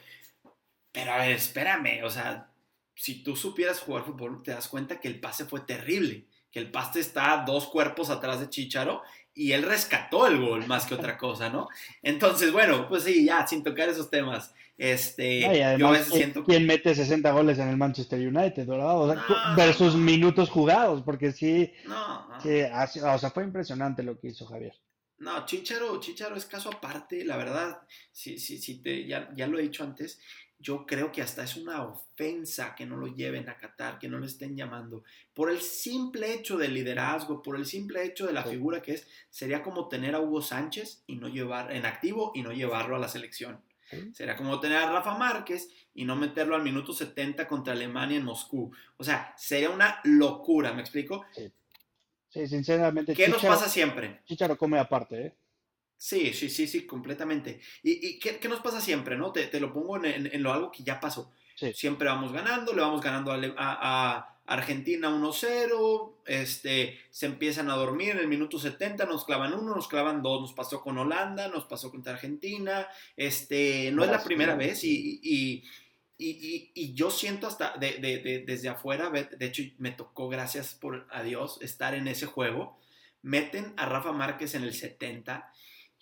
pero a ver, espérame, o sea, si tú supieras jugar fútbol, te das cuenta que el pase fue terrible, que el Paste está dos cuerpos atrás de Chicharo y él rescató el gol más que otra cosa, ¿no? Entonces, bueno, pues sí, ya, sin tocar esos temas. Este, yo a veces siento ¿Quién mete 60 goles en el Manchester United, ¿verdad? versus minutos jugados, porque sí, no, sí, o sea, fue impresionante lo que hizo Javier. No, Chicharo, Chicharo es caso aparte, la verdad, sí, sí, sí, te, ya, ya lo he dicho antes, yo creo que hasta es una ofensa que no lo lleven a Qatar, que no lo estén llamando. Por el simple hecho del liderazgo, por el simple hecho de la figura que es, sería como tener a Hugo Sánchez y no llevar en activo y no llevarlo a la selección. Sería como tener a Rafa Márquez y no meterlo al minuto 70 contra Alemania en Moscú. O sea, sería una locura, ¿me explico? Sí, sinceramente. ¿Qué nos pasa siempre? Chicharo come aparte, ¿eh? Sí, sí, sí, sí, completamente. ¿Y, qué, qué, nos pasa siempre, no? Te, te lo pongo en, en, lo algo que ya pasó. Siempre vamos ganando, le vamos ganando a, a, Argentina 1-0, este, se empiezan a dormir en el minuto 70, nos clavan uno, nos clavan dos, nos pasó con Holanda, nos pasó contra Argentina, este, no es la primera vez y, y, y, y yo siento hasta de, de, desde afuera, de hecho me tocó, gracias por a Dios, estar en ese juego, meten a Rafa Márquez en el 70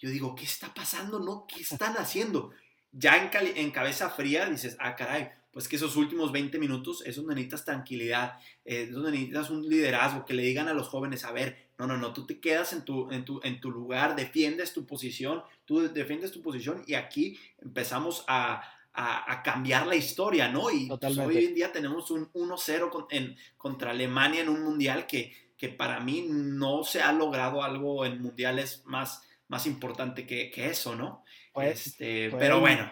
yo digo, ¿qué está pasando? ¿No? ¿Qué están haciendo? Ya en, en cabeza fría dices, ah, caray, pues que esos últimos 20 minutos, es donde necesitas tranquilidad, es donde necesitas un liderazgo, que le digan a los jóvenes, a ver, no, no, no, tú te quedas en tu, en tu, en tu lugar, defiendes tu posición, tú defiendes tu posición y aquí empezamos a, a, cambiar la historia, ¿no? Y pues, hoy en día tenemos un 1-0 contra Alemania en un mundial que, que para mí no se ha logrado algo en mundiales más más importante que, eso, ¿no? Pues, este, pero bueno.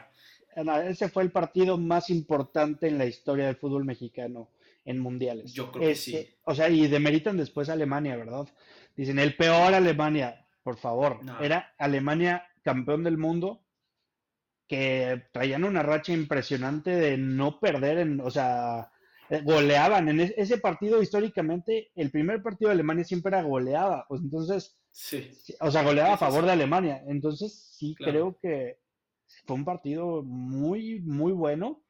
Ese fue el partido más importante en la historia del fútbol mexicano en mundiales. Yo creo que sí. Este, o sea, y demeritan después a Alemania, ¿verdad? Dicen, el peor Alemania, por favor. Era Alemania campeón del mundo, que traían una racha impresionante de no perder, en, o sea, eh, goleaban. En ese partido, históricamente, el primer partido de Alemania siempre era goleada. Pues entonces, Sí. O sea, goleaba a favor de Alemania. Entonces, sí creo que fue un partido muy, muy bueno.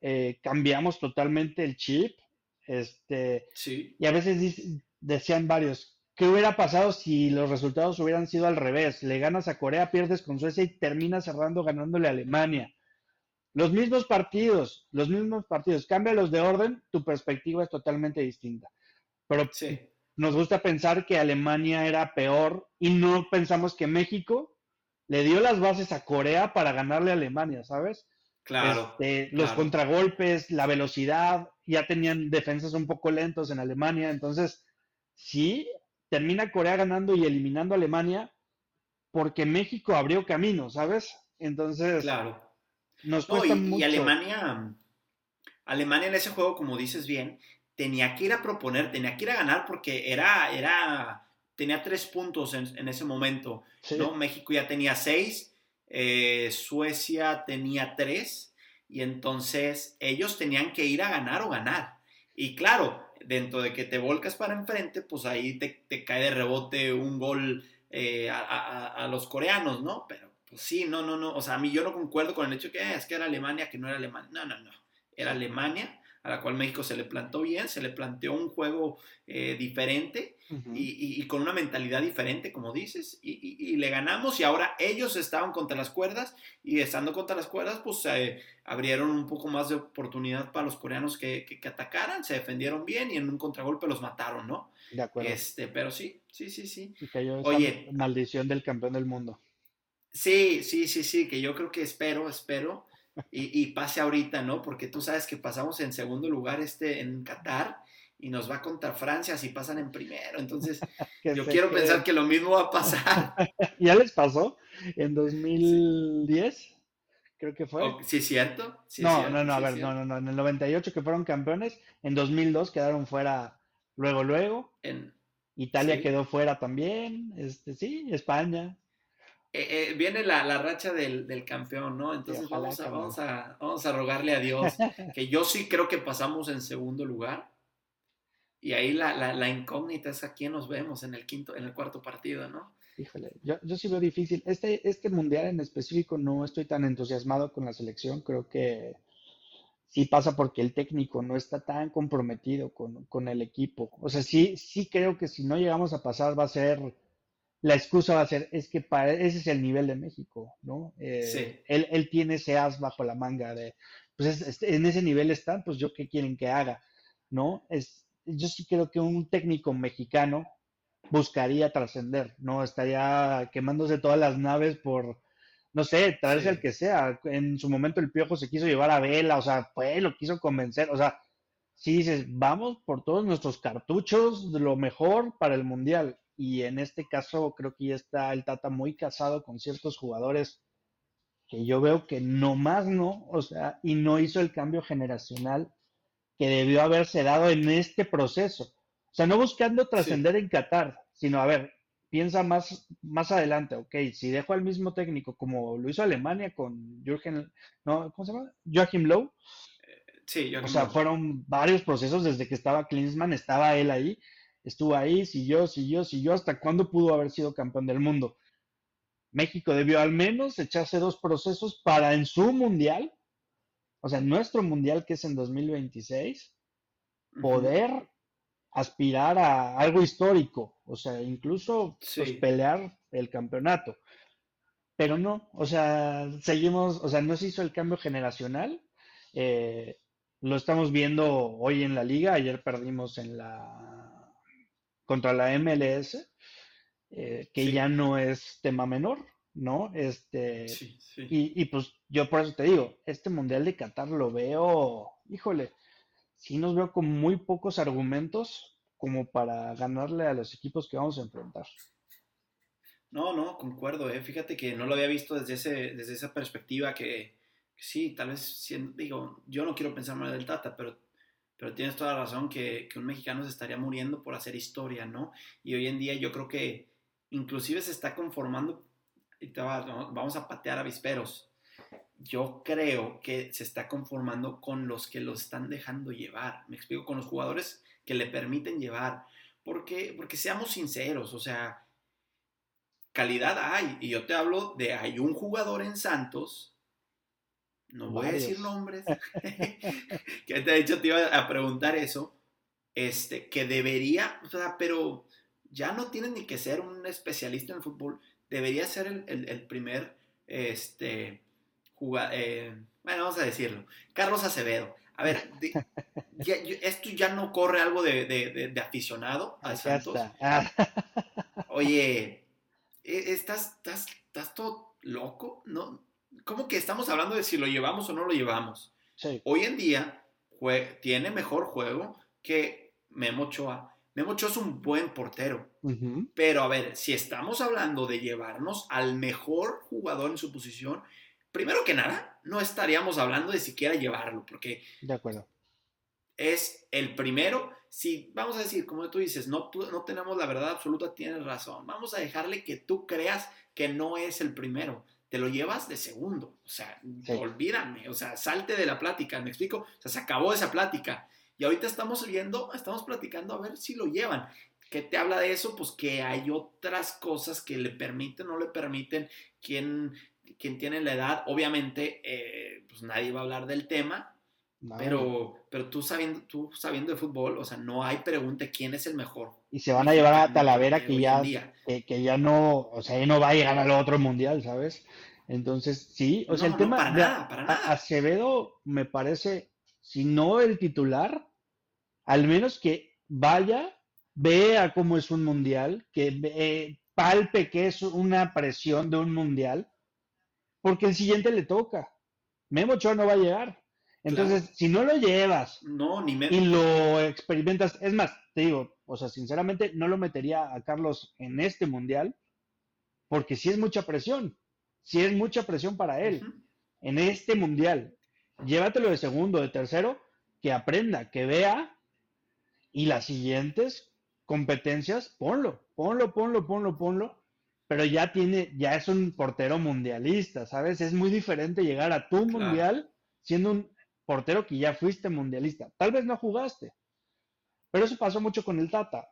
Eh, cambiamos totalmente el chip. Este, sí. Y a veces decían varios, ¿qué hubiera pasado si los resultados hubieran sido al revés? Le ganas a Corea, pierdes con Suecia y terminas cerrando ganándole a Alemania. Los mismos partidos, los mismos partidos. Cambia los de orden, tu perspectiva es totalmente distinta. Pero sí nos gusta pensar que Alemania era peor y no pensamos que México le dio las bases a Corea para ganarle a Alemania, ¿sabes? Claro. Este, los contragolpes, la velocidad, ya tenían defensas un poco lentos en Alemania, entonces sí, termina Corea ganando y eliminando a Alemania porque México abrió camino, ¿sabes? Entonces, claro. nos cuesta mucho. Y Alemania, Alemania en ese juego, como dices bien, tenía que ir a proponer, tenía que ir a ganar porque era, era, tenía tres puntos en, ese momento, ¿no? México ya tenía seis, eh, Suecia tenía tres, y entonces ellos tenían que ir a ganar o ganar. Y claro, dentro de que te volcas para enfrente, pues ahí te, cae de rebote un gol eh, a, los coreanos, ¿no? Pero pues sí, no, no, no, o sea, a mí yo no concuerdo con el hecho que es que era Alemania, que no era Alemania, no, no, no, era Alemania a la cual México se le plantó bien, se le planteó un juego eh, diferente y, con una mentalidad diferente, como dices, y, le ganamos y ahora ellos estaban contra las cuerdas y estando contra las cuerdas, pues eh, abrieron un poco más de oportunidad para los coreanos que, atacaran, se defendieron bien y en un contragolpe los mataron, ¿no? De acuerdo. Este, pero sí, sí, sí, sí. Oye, maldición del campeón del mundo. Sí, sí, sí, sí, que yo creo que espero, espero y, pase ahorita, ¿no? Porque tú sabes que pasamos en segundo lugar este en Qatar y nos va contra Francia si pasan en primero. Entonces, yo quiero pensar que lo mismo va a pasar. ¿Ya les pasó? En 2010, creo que fue. sí, es cierto. no, no, no, a ver, no, no, no. En el 98 que fueron campeones, en 2002 quedaron fuera luego, luego. En, Italia quedó fuera también, este, sí, España. Eh, eh, viene la, la, racha del, del, campeón, ¿no? Entonces vamos a, vamos, a, vamos a rogarle a Dios, que yo sí creo que pasamos en segundo lugar. Y ahí la, la, la, incógnita es a quién nos vemos en el quinto, en el cuarto partido, ¿no? Híjole, yo, yo sí veo difícil. Este, este mundial en específico no estoy tan entusiasmado con la selección. Creo que sí pasa porque el técnico no está tan comprometido con, el equipo. O sea, sí, sí creo que si no llegamos a pasar va a ser, la excusa va a ser, es que para, ese es el nivel de México, ¿no? Eh, sí. él, él, tiene ese as bajo la manga de, pues en ese nivel están, pues yo qué quieren que haga, ¿no? Es, yo sí creo que un técnico mexicano buscaría trascender, ¿no? Estaría quemándose todas las naves por, no sé, traerse el que sea. En su momento el Piojo se quiso llevar a Vela, o sea, pues lo quiso convencer, o sea, si dices, vamos por todos nuestros cartuchos de lo mejor para el Mundial. Y en este caso creo que ya está el Tata muy casado con ciertos jugadores que yo veo que no más no, o sea, y no hizo el cambio generacional que debió haberse dado en este proceso. O sea, no buscando trascender en Qatar, sino, a ver, piensa más, más adelante, ok, si dejo al mismo técnico como lo hizo Alemania con Jürgen, no, ¿cómo se llama? Joachim Low. Sí, Joachim O sea, fueron varios procesos desde que estaba Klinsmann, estaba él ahí, estuvo ahí, siguió, siguió, siguió, hasta cuándo pudo haber sido campeón del mundo. México debió al menos echarse dos procesos para en su mundial, o sea, nuestro mundial que es en 2026, poder aspirar a algo histórico, o sea, incluso pues, pelear el campeonato. Pero no, o sea, seguimos, o sea, no se hizo el cambio generacional. Eh, lo estamos viendo hoy en la liga. Ayer perdimos en la contra la MLS, eh, que ya no es tema menor, ¿no? Este, y, y, pues yo por eso te digo, este Mundial de Qatar lo veo, híjole, sí nos veo con muy pocos argumentos como para ganarle a los equipos que vamos a enfrentar. No, no, concuerdo, ¿eh? fíjate que no lo había visto desde, ese, desde esa perspectiva que, sí, tal vez, digo, yo no quiero pensar mal del Tata, pero, pero tienes toda la razón que, que un mexicano se estaría muriendo por hacer historia, ¿no? Y hoy en día yo creo que inclusive se está conformando, y te vamos a patear avisperos, yo creo que se está conformando con los que lo están dejando llevar. Me explico, con los jugadores que le permiten llevar. Porque, porque seamos sinceros, o sea, calidad hay. Y yo te hablo de, hay un jugador en Santos, no voy a decir nombres, que te he dicho, te iba a preguntar eso, este, que debería, o sea, pero ya no tiene ni que ser un especialista en el fútbol, debería ser el, el primer, este, eh, bueno, vamos a decirlo, Carlos Acevedo. A ver, esto ya no corre algo de, aficionado a Santos. Ah. Oye, e, ¿estás, estás, estás todo loco? ¿No? ¿Cómo que estamos hablando de si lo llevamos o no lo llevamos? Hoy en día tiene mejor juego que Memo Ochoa. Memo Ochoa es un buen portero. Pero a ver, si estamos hablando de llevarnos al mejor jugador en su posición, primero que nada, no estaríamos hablando de siquiera llevarlo, porque... De acuerdo. Es el primero, si vamos a decir, como tú dices, no, no tenemos la verdad absoluta, tienes razón, vamos a dejarle que tú creas que no es el primero, te lo llevas de segundo, o sea, olvídame, o sea, salte de la plática, ¿me explico? O sea, se acabó esa plática. Y ahorita estamos viendo, estamos platicando a ver si lo llevan. ¿Qué te habla de eso? Pues que hay otras cosas que le permiten o no le permiten, quién quien tiene la edad, obviamente, eh, pues nadie va a hablar del tema, pero, pero tú, sabiendo, tú sabiendo de fútbol, o sea, no hay pregunta quién es el mejor. Y se van a llevar a Talavera que ya, que, ya no, o sea, no va a llegar al otro mundial, ¿sabes? Entonces, sí, o sea, el tema para nada, para nada. Acevedo me parece, si no el titular, al menos que vaya, vea cómo es un mundial, que palpe que es una presión de un mundial, porque el siguiente le toca. Memo Ochoa no va a llegar. Entonces, si no lo llevas no, ni y lo experimentas, es más, te digo, o sea, sinceramente no lo metería a Carlos en este mundial, porque si es mucha presión, si es mucha presión para él, en este mundial. Llévatelo de segundo, de tercero, que aprenda, que vea, y las siguientes competencias, ponlo, ponlo, ponlo, ponlo, ponlo, pero ya tiene, ya es un portero mundialista, ¿sabes? Es muy diferente llegar a tu mundial siendo un portero que ya fuiste mundialista. Tal vez no jugaste, pero eso pasó mucho con el Tata.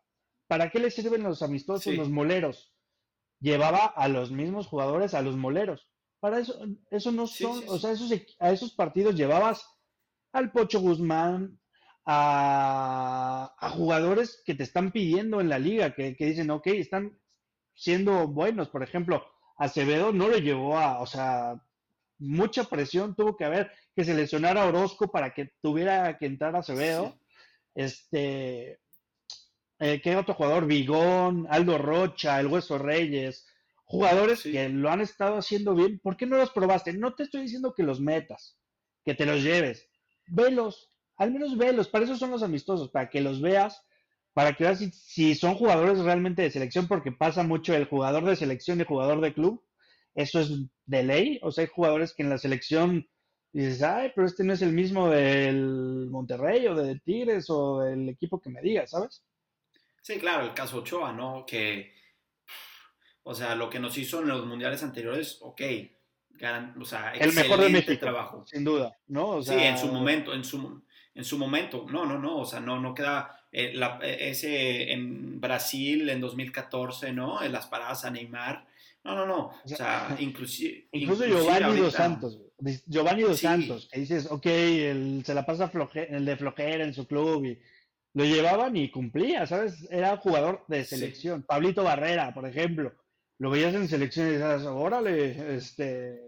¿Para qué le sirven los amistosos, los moleros? Llevaba a los mismos jugadores a los moleros. Para eso, eso no son, o sea, esos, a esos partidos llevabas al Pocho Guzmán, a, jugadores que te están pidiendo en la liga, que, que, dicen, ok, están siendo buenos. Por ejemplo, Acevedo no lo llevó a, o sea, mucha presión tuvo que haber que seleccionara Orozco para que tuviera que entrar Acevedo. Este, eh, ¿qué otro jugador? Vigón, Aldo Rocha, el Hueso Reyes, jugadores que lo han estado haciendo bien. ¿Por qué no los probaste? No te estoy diciendo que los metas, que te los lleves. Velos, al menos velos. Para eso son los amistosos, para que los veas, para que veas si, son jugadores realmente de selección, porque pasa mucho el jugador de selección y el jugador de club. Eso es de ley. O sea, hay jugadores que en la selección dices, ay, pero este no es el mismo del Monterrey o de Tigres o del equipo que me digas, ¿sabes? Sí, claro, el caso Ochoa, ¿no? Que, o sea, lo que nos hizo en los mundiales anteriores, ok, o sea, el mejor de México, trabajo. Sin duda, ¿no? Sí, en su momento, en su, en su momento, no, no, no, o sea, no, no queda eh, eh, ese en Brasil en 2014, ¿no? En las paradas a Neymar, no, no, no, o sea, inclusive... Incluso Giovanni Dos Santos, Giovanni Dos Santos, que dices, ok, se la pasa el de flojera en su club y lo llevaban y cumplía, ¿sabes? Era jugador de selección. Pablito Barrera, por ejemplo, lo veías en selección y decías, órale, este,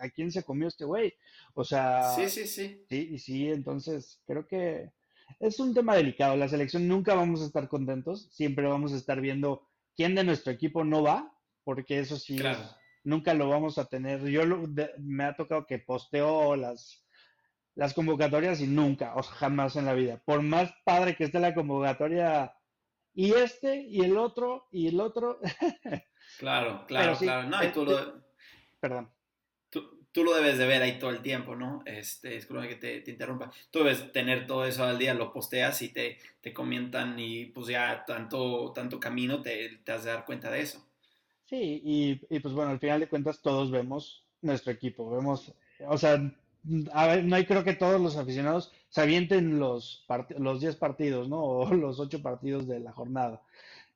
¿a quién se comió este güey? O sea, sí, sí, sí. Sí, y sí, entonces creo que es un tema delicado. La selección nunca vamos a estar contentos, siempre vamos a estar viendo quién de nuestro equipo no va, porque eso sí, nunca lo vamos a tener. Yo me ha tocado que posteo las las convocatorias y nunca, o jamás en la vida. Por más padre que esté la convocatoria y este y el otro y el otro. claro, claro, claro. No, y tú lo, perdón. Tú, lo debes de ver ahí todo el tiempo, ¿no? Este, disculpa que te, interrumpa. Tú debes tener todo eso al día, lo posteas y te, te comentan y pues ya tanto, tanto camino te, te has de dar cuenta de eso. Sí, y, y pues bueno, al final de cuentas todos vemos nuestro equipo, vemos, o sea, a ver, no hay creo que todos los aficionados se avienten los, los 10 partidos, ¿no? O los 8 partidos de la jornada.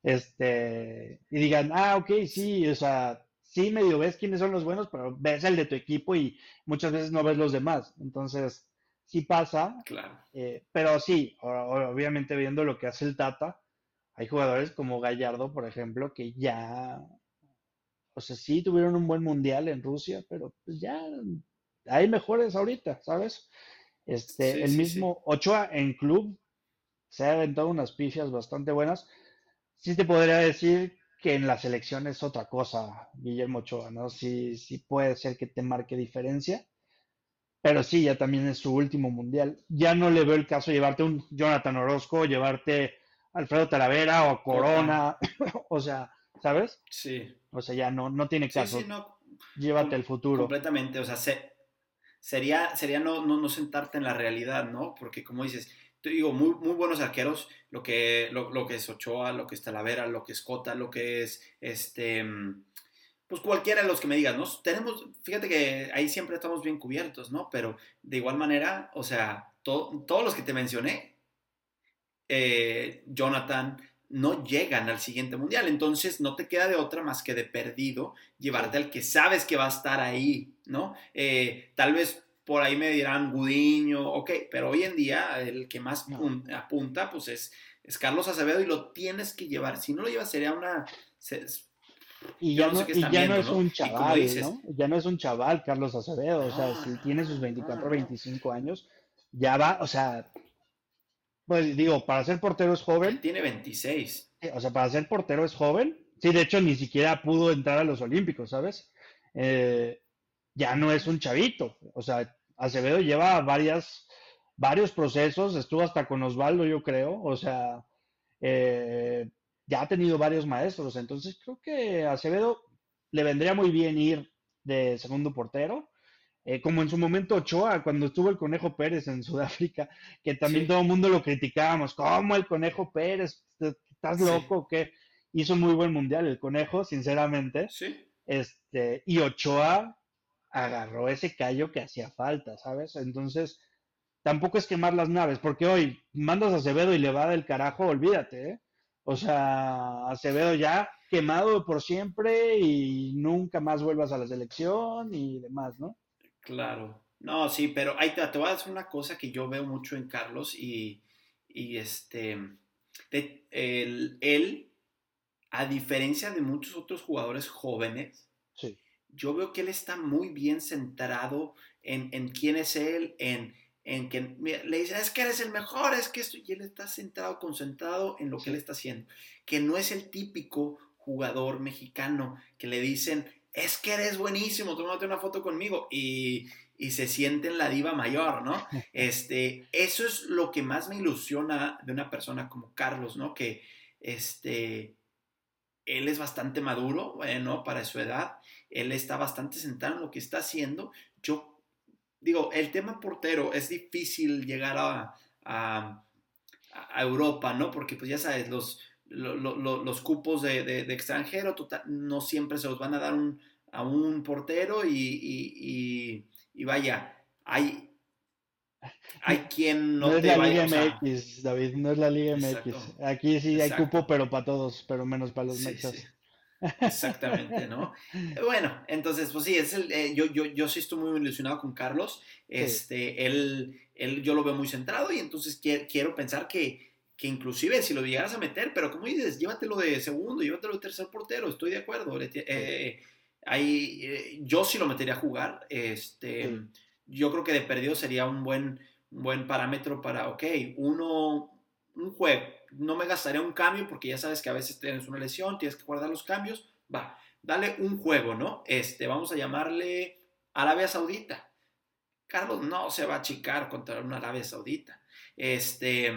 Este, y digan, ah, ok, sí, o sea, sí medio ves quiénes son los buenos, pero ves el de tu equipo y muchas veces no ves los demás. Entonces, sí pasa. Claro. Eh, pero sí, obviamente viendo lo que hace el Tata, hay jugadores como Gallardo, por ejemplo, que ya, o sea, sí tuvieron un buen mundial en Rusia, pero pues ya hay mejores ahorita, ¿sabes? Este, el mismo Ochoa en club se ha aventado unas pifias bastante buenas. Sí te podría decir que en la selección es otra cosa, Guillermo Ochoa, ¿no? Sí, sí puede ser que te marque diferencia, pero sí, ya también es su último mundial. Ya no le veo el caso llevarte un Jonathan Orozco, llevarte Alfredo Talavera o Corona, o sea, ¿sabes? Sí. O sea, ya no, no tiene caso. Llévate el futuro. Completamente, o sea, se, sería, sería no, no, no, sentarte en la realidad, ¿no? Porque como dices, te digo, muy, muy buenos arqueros, lo que, lo, lo, que es Ochoa, lo que es Talavera, lo que es Cota, lo que es este... Pues cualquiera de los que me digas, ¿no? Tenemos, fíjate que ahí siempre estamos bien cubiertos, ¿no? Pero de igual manera, o sea, todos los que te mencioné, eh, Jonathan, no llegan al siguiente mundial. Entonces no te queda de otra más que de perdido llevarte al que sabes que va a estar ahí, ¿no? Eh, tal vez por ahí me dirán Gudiño, ok, pero hoy en día el que más apunta pues es, es Carlos Acevedo y lo tienes que llevar. Si no lo llevas sería una... y ya no, ya no es un chaval, ¿no? Ya no es un chaval Carlos Acevedo, o sea, si tiene sus 24, 25 años, ya va, o sea, pues digo, para ser portero es joven. Tiene 26. O sea, para ser portero es joven. Sí, de hecho, ni siquiera pudo entrar a los Olímpicos, ¿sabes? Eh, ya no es un chavito. O sea, Acevedo lleva varias, varios procesos, estuvo hasta con Osvaldo, yo creo. O sea, eh, ya ha tenido varios maestros. Entonces, creo que a Acevedo le vendría muy bien ir de segundo portero. Eh, como en su momento Ochoa, cuando estuvo el Conejo Pérez en Sudáfrica, que también todo el mundo lo criticábamos, ¿cómo el Conejo Pérez? ¿Estás loco? que Hizo muy buen mundial el Conejo, sinceramente. Sí. Este, y Ochoa agarró ese callo que hacía falta, ¿sabes? Entonces, tampoco es quemar las naves, porque hoy mandas a Acevedo y le va del carajo, olvídate, ¿eh? O sea, Acevedo ya quemado por siempre y nunca más vuelvas a la selección y demás, ¿no? Claro. No, sí, pero ahí te, te, voy a decir una cosa que yo veo mucho en Carlos y, y este, él, a diferencia de muchos otros jugadores jóvenes, sí. yo veo que él está muy bien centrado en, en quién es él, en, en que le dicen, es que eres el mejor, es que esto, y él está centrado, concentrado en lo que él está haciendo, que no es el típico jugador mexicano que le dicen, es que eres buenísimo, tómate una foto conmigo y, y se siente en la diva mayor, ¿no? Este, eso es lo que más me ilusiona de una persona como Carlos, ¿no? Que este, él es bastante maduro, bueno, para su edad, él está bastante centrado en lo que está haciendo. Yo digo, el tema portero es difícil llegar a, a, Europa, ¿no? Porque pues ya sabes, los, los cupos de, extranjero no siempre se los van a dar a un portero y, vaya, hay, hay quien no, no es la Liga MX, David, no es la Liga MX. Aquí sí hay cupo, pero para todos, pero menos para los sí, Exactamente, ¿no? bueno, entonces, pues sí, es el, eh, yo, yo, yo sí estoy muy ilusionado con Carlos. Este, él, él, yo lo veo muy centrado y entonces quiero, pensar que, que inclusive si lo llegaras a meter, pero como dices, llévatelo de segundo, llévatelo de tercer portero, estoy de acuerdo. Eh, ahí, eh, yo sí lo metería a jugar. Este, Yo creo que de perdido sería un buen, un buen parámetro para, ok, uno, un juego no me gastaría un cambio porque ya sabes que a veces tienes una lesión, tienes que guardar los cambios. Va, dale un juego, ¿no? Este, vamos a llamarle Arabia Saudita. Carlos no se va a achicar contra una Arabia Saudita. Este,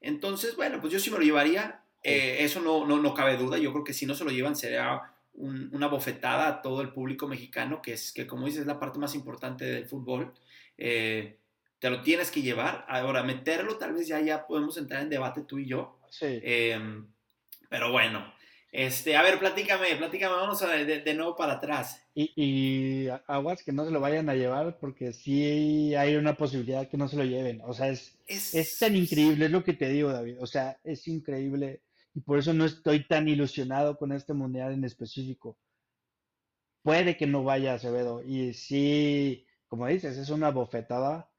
entonces, bueno, pues yo sí me lo llevaría. Eh, eso no, no, no, cabe duda. Yo creo que si no se lo llevan sería una bofetada a todo el público mexicano, que es que como dices es la parte más importante del fútbol. Eh, te lo tienes que llevar. Ahora, meterlo, tal vez ya, ya podemos entrar en debate tú y yo. Sí. Em, pero bueno, este, a ver, platícame, platícame, vamos a de, de, nuevo para atrás. Y, y, aguas que no se lo vayan a llevar, porque sí hay una posibilidad que no se lo lleven. O sea, es, es, es tan increíble, es lo que te digo, David. O sea, es increíble. Y por eso no estoy tan ilusionado con este mundial en específico. Puede que no vaya Acevedo. Y sí, como dices, es una bofetada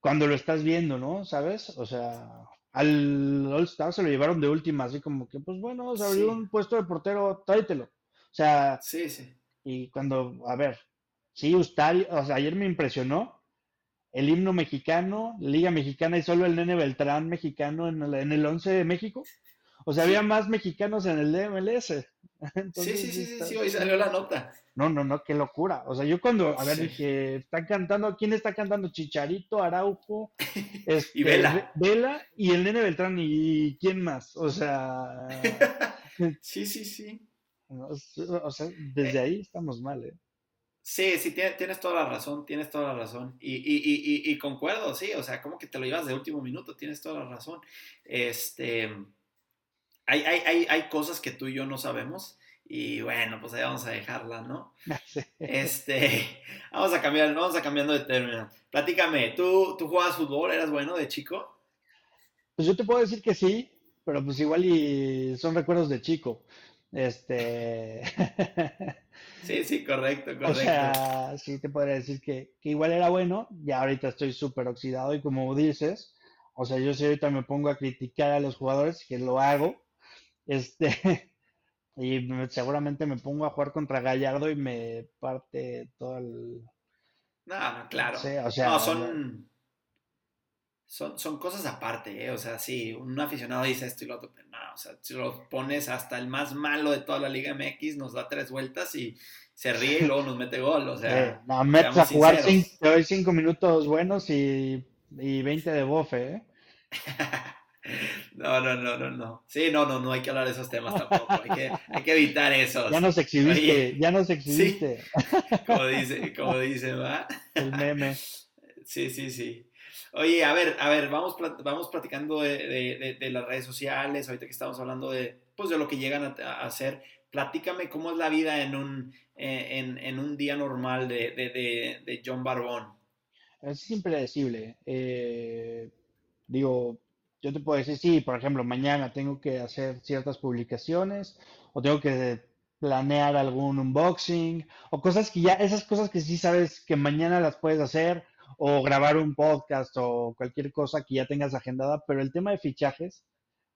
cuando lo estás viendo, ¿no? ¿Sabes? O sea, al All Star se lo llevaron de última, así como que, pues bueno, se abrió un puesto de portero, tráetelo. O sea, sí, sí. Y cuando, a ver, sí, Ustari, o sea, ayer me impresionó el himno mexicano, Liga Mexicana y solo el Nene Beltrán mexicano en el, en el 11 de México. O sea, había más mexicanos en el DMLS. sí, sí, sí, sí, hoy salió la nota. No, no, no, qué locura. O sea, yo cuando, a ver, dije, están cantando, ¿quién está cantando? Chicharito, Araujo, y Vela. Vela y el Nene Beltrán, ¿y quién más? O sea. sí, sí, sí. O sea, desde ahí estamos mal, ¿eh? Sí, sí, tienes toda la razón, tienes toda la razón. Y, y, y, y, concuerdo, sí, o sea, como que te lo llevas de último minuto, tienes toda la razón. Este hay, hay, hay, cosas que tú y yo no sabemos. Y bueno, pues ahí vamos a dejarla, ¿no? Este, vamos a cambiar, vamos a cambiando de término. Platícame, ¿tú, ¿tú jugabas fútbol? ¿Eras bueno de chico? Pues yo te puedo decir que sí, pero pues igual y son recuerdos de chico. Este. Sí, sí, correcto, correcto. O sea, sí te podría decir que, que igual era bueno, ya ahorita estoy súper oxidado y como dices, o sea, yo sí ahorita me pongo a criticar a los jugadores, que lo hago, este, y seguramente me pongo a jugar contra Gallardo y me parte todo el... No, no, claro. o sea, no, son, son, son cosas aparte, ¿eh? O sea, sí, un aficionado dice esto y lo otro, pero no, o sea, si lo pones hasta el más malo de toda la Liga MX, nos da tres vueltas y se ríe y luego nos mete gol, o sea... no, metes a jugar cinco, cinco, minutos buenos y, y 20 de bofe, ¿eh? No, no, no, no, no. Sí, no, no, no hay que hablar de esos temas tampoco. Hay que, hay que evitar eso. Ya nos exhibiste, ya nos exhibiste. como dice, como dice, ¿va? El meme. Sí, sí, sí. Oye, a ver, a ver, vamos, vamos platicando de, de, las redes sociales, ahorita que estamos hablando de, pues, de lo que llegan a, hacer. Platícame cómo es la vida en un, en, en un día normal de, de, John Barbón. Es impredecible. Eh, digo, yo te puedo decir, sí, por ejemplo, mañana tengo que hacer ciertas publicaciones o tengo que planear algún unboxing o cosas que ya, esas cosas que sí sabes que mañana las puedes hacer o grabar un podcast o cualquier cosa que ya tengas agendada, pero el tema de fichajes,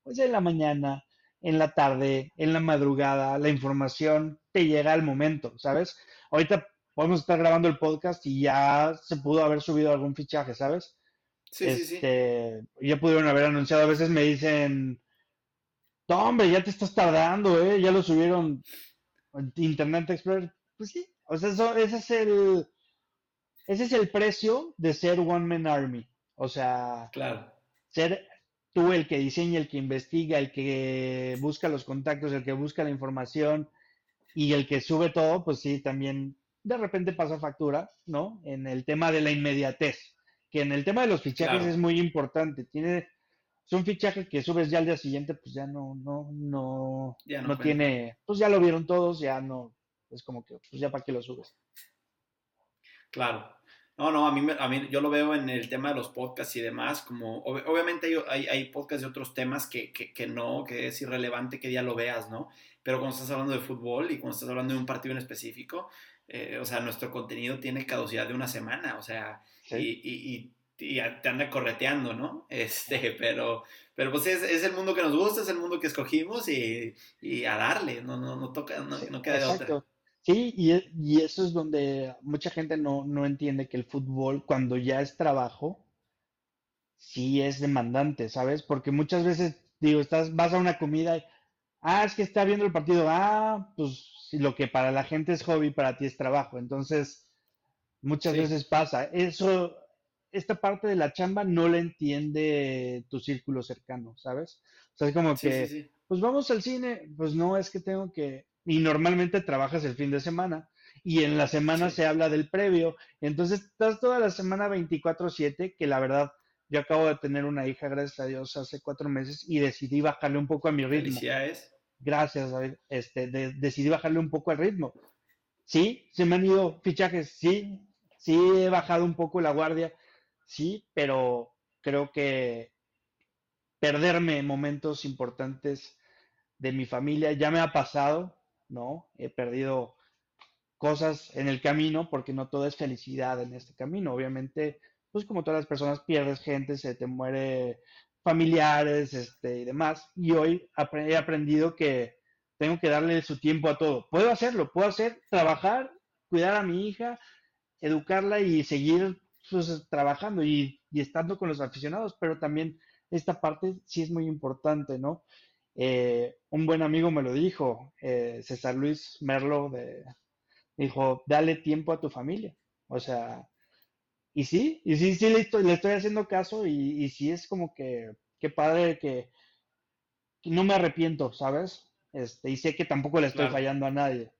pues en la mañana, en la tarde, en la madrugada, la información te llega al momento, ¿sabes? Ahorita podemos estar grabando el podcast y ya se pudo haber subido algún fichaje, ¿sabes? Sí, sí, sí. Este, ya pudieron haber anunciado, a veces me dicen, no, hombre, ya te estás tardando, ¿eh? Ya lo subieron Internet Explorer. Pues sí, o sea, eso, ese es el, ese es el precio de ser One Man Army. O sea, claro. ser tú el que diseña, el que investiga, el que busca los contactos, el que busca la información y el que sube todo, pues sí, también de repente pasa factura, ¿no? En el tema de la inmediatez, que en el tema de los fichajes es muy importante. Tiene, es un fichaje que subes ya al día siguiente, pues ya no, no, no, no, tiene, pues ya lo vieron todos, ya no, es como que, pues ya para qué lo subes. Claro. No, no, a mí, a mí yo lo veo en el tema de los podcasts y demás, como obviamente hay, hay, podcasts de otros temas que, que, que, no, que es irrelevante que ya lo veas, ¿no? Pero cuando estás hablando de fútbol y cuando estás hablando de un partido en específico, eh, o sea, nuestro contenido tiene caducidad de una semana, o sea, y, y, y, te anda correteando, ¿no? Este, pero, pero pues es, es, el mundo que nos gusta, es el mundo que escogimos y, y a darle, no, no, no toca, no, no queda de otra. Sí, y, y, eso es donde mucha gente no, no entiende que el fútbol, cuando ya es trabajo, sí es demandante, ¿sabes? Porque muchas veces, digo, estás, vas a una comida y, ah, es que está viendo el partido, ah, pues lo que para la gente es hobby, para ti es trabajo. Entonces, muchas veces pasa. Eso, esta parte de la chamba no la entiende tu círculo cercano, ¿sabes? O sea, es como que, pues vamos al cine, pues no, es que tengo que, y normalmente trabajas el fin de semana y en la semana se habla del previo. Entonces estás toda la semana 24/7, que la verdad yo acabo de tener una hija, gracias a Dios, hace cuatro meses y decidí bajarle un poco a mi ritmo. Felicidades. Gracias, este, decidí bajarle un poco al ritmo. Sí, se me han ido fichajes, sí, sí he bajado un poco la guardia, sí, pero creo que perderme momentos importantes de mi familia ya me ha pasado, ¿no? He perdido cosas en el camino porque no todo es felicidad en este camino. Obviamente, pues como todas las personas pierdes gente, se te muere familiares este, y demás. Y hoy he aprendido que tengo que darle su tiempo a todo. Puedo hacerlo, puedo hacer, trabajar, cuidar a mi hija, educarla y seguir pues, trabajando y, y, estando con los aficionados, pero también esta parte sí es muy importante, ¿no? Eh, un buen amigo me lo dijo, eh, César Luis Merlo, de, dijo, dale tiempo a tu familia. O sea, y sí, y sí, sí le estoy, le estoy haciendo caso y, y sí es como que, qué padre que, no me arrepiento, ¿sabes? Este, y sé que tampoco le estoy fallando a nadie.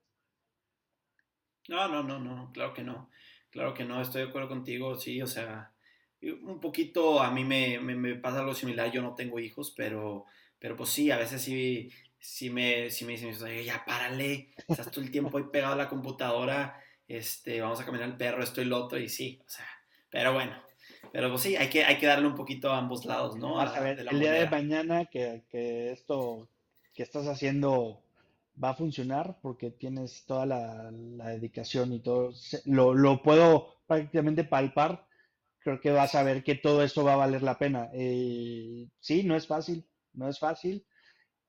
No, no, no, no, claro que no. Claro que no, estoy de acuerdo contigo, sí, o sea, un poquito a mí me, me, me pasa algo similar, yo no tengo hijos, pero pero pues sí, a veces sí, sí me, sí me dicen, ya párale, estás todo el tiempo ahí pegado a la computadora, este, vamos a caminar el perro, esto y lo otro, y sí, o sea, pero bueno, pero pues sí, hay que, hay que darle un poquito a ambos lados, ¿no? A, ver, el día de mañana que, que, esto que estás haciendo va a funcionar porque tienes toda la, la dedicación y todo, lo, lo, puedo prácticamente palpar, creo que vas a ver que todo esto va a valer la pena. Eh, sí, no es fácil, no es fácil.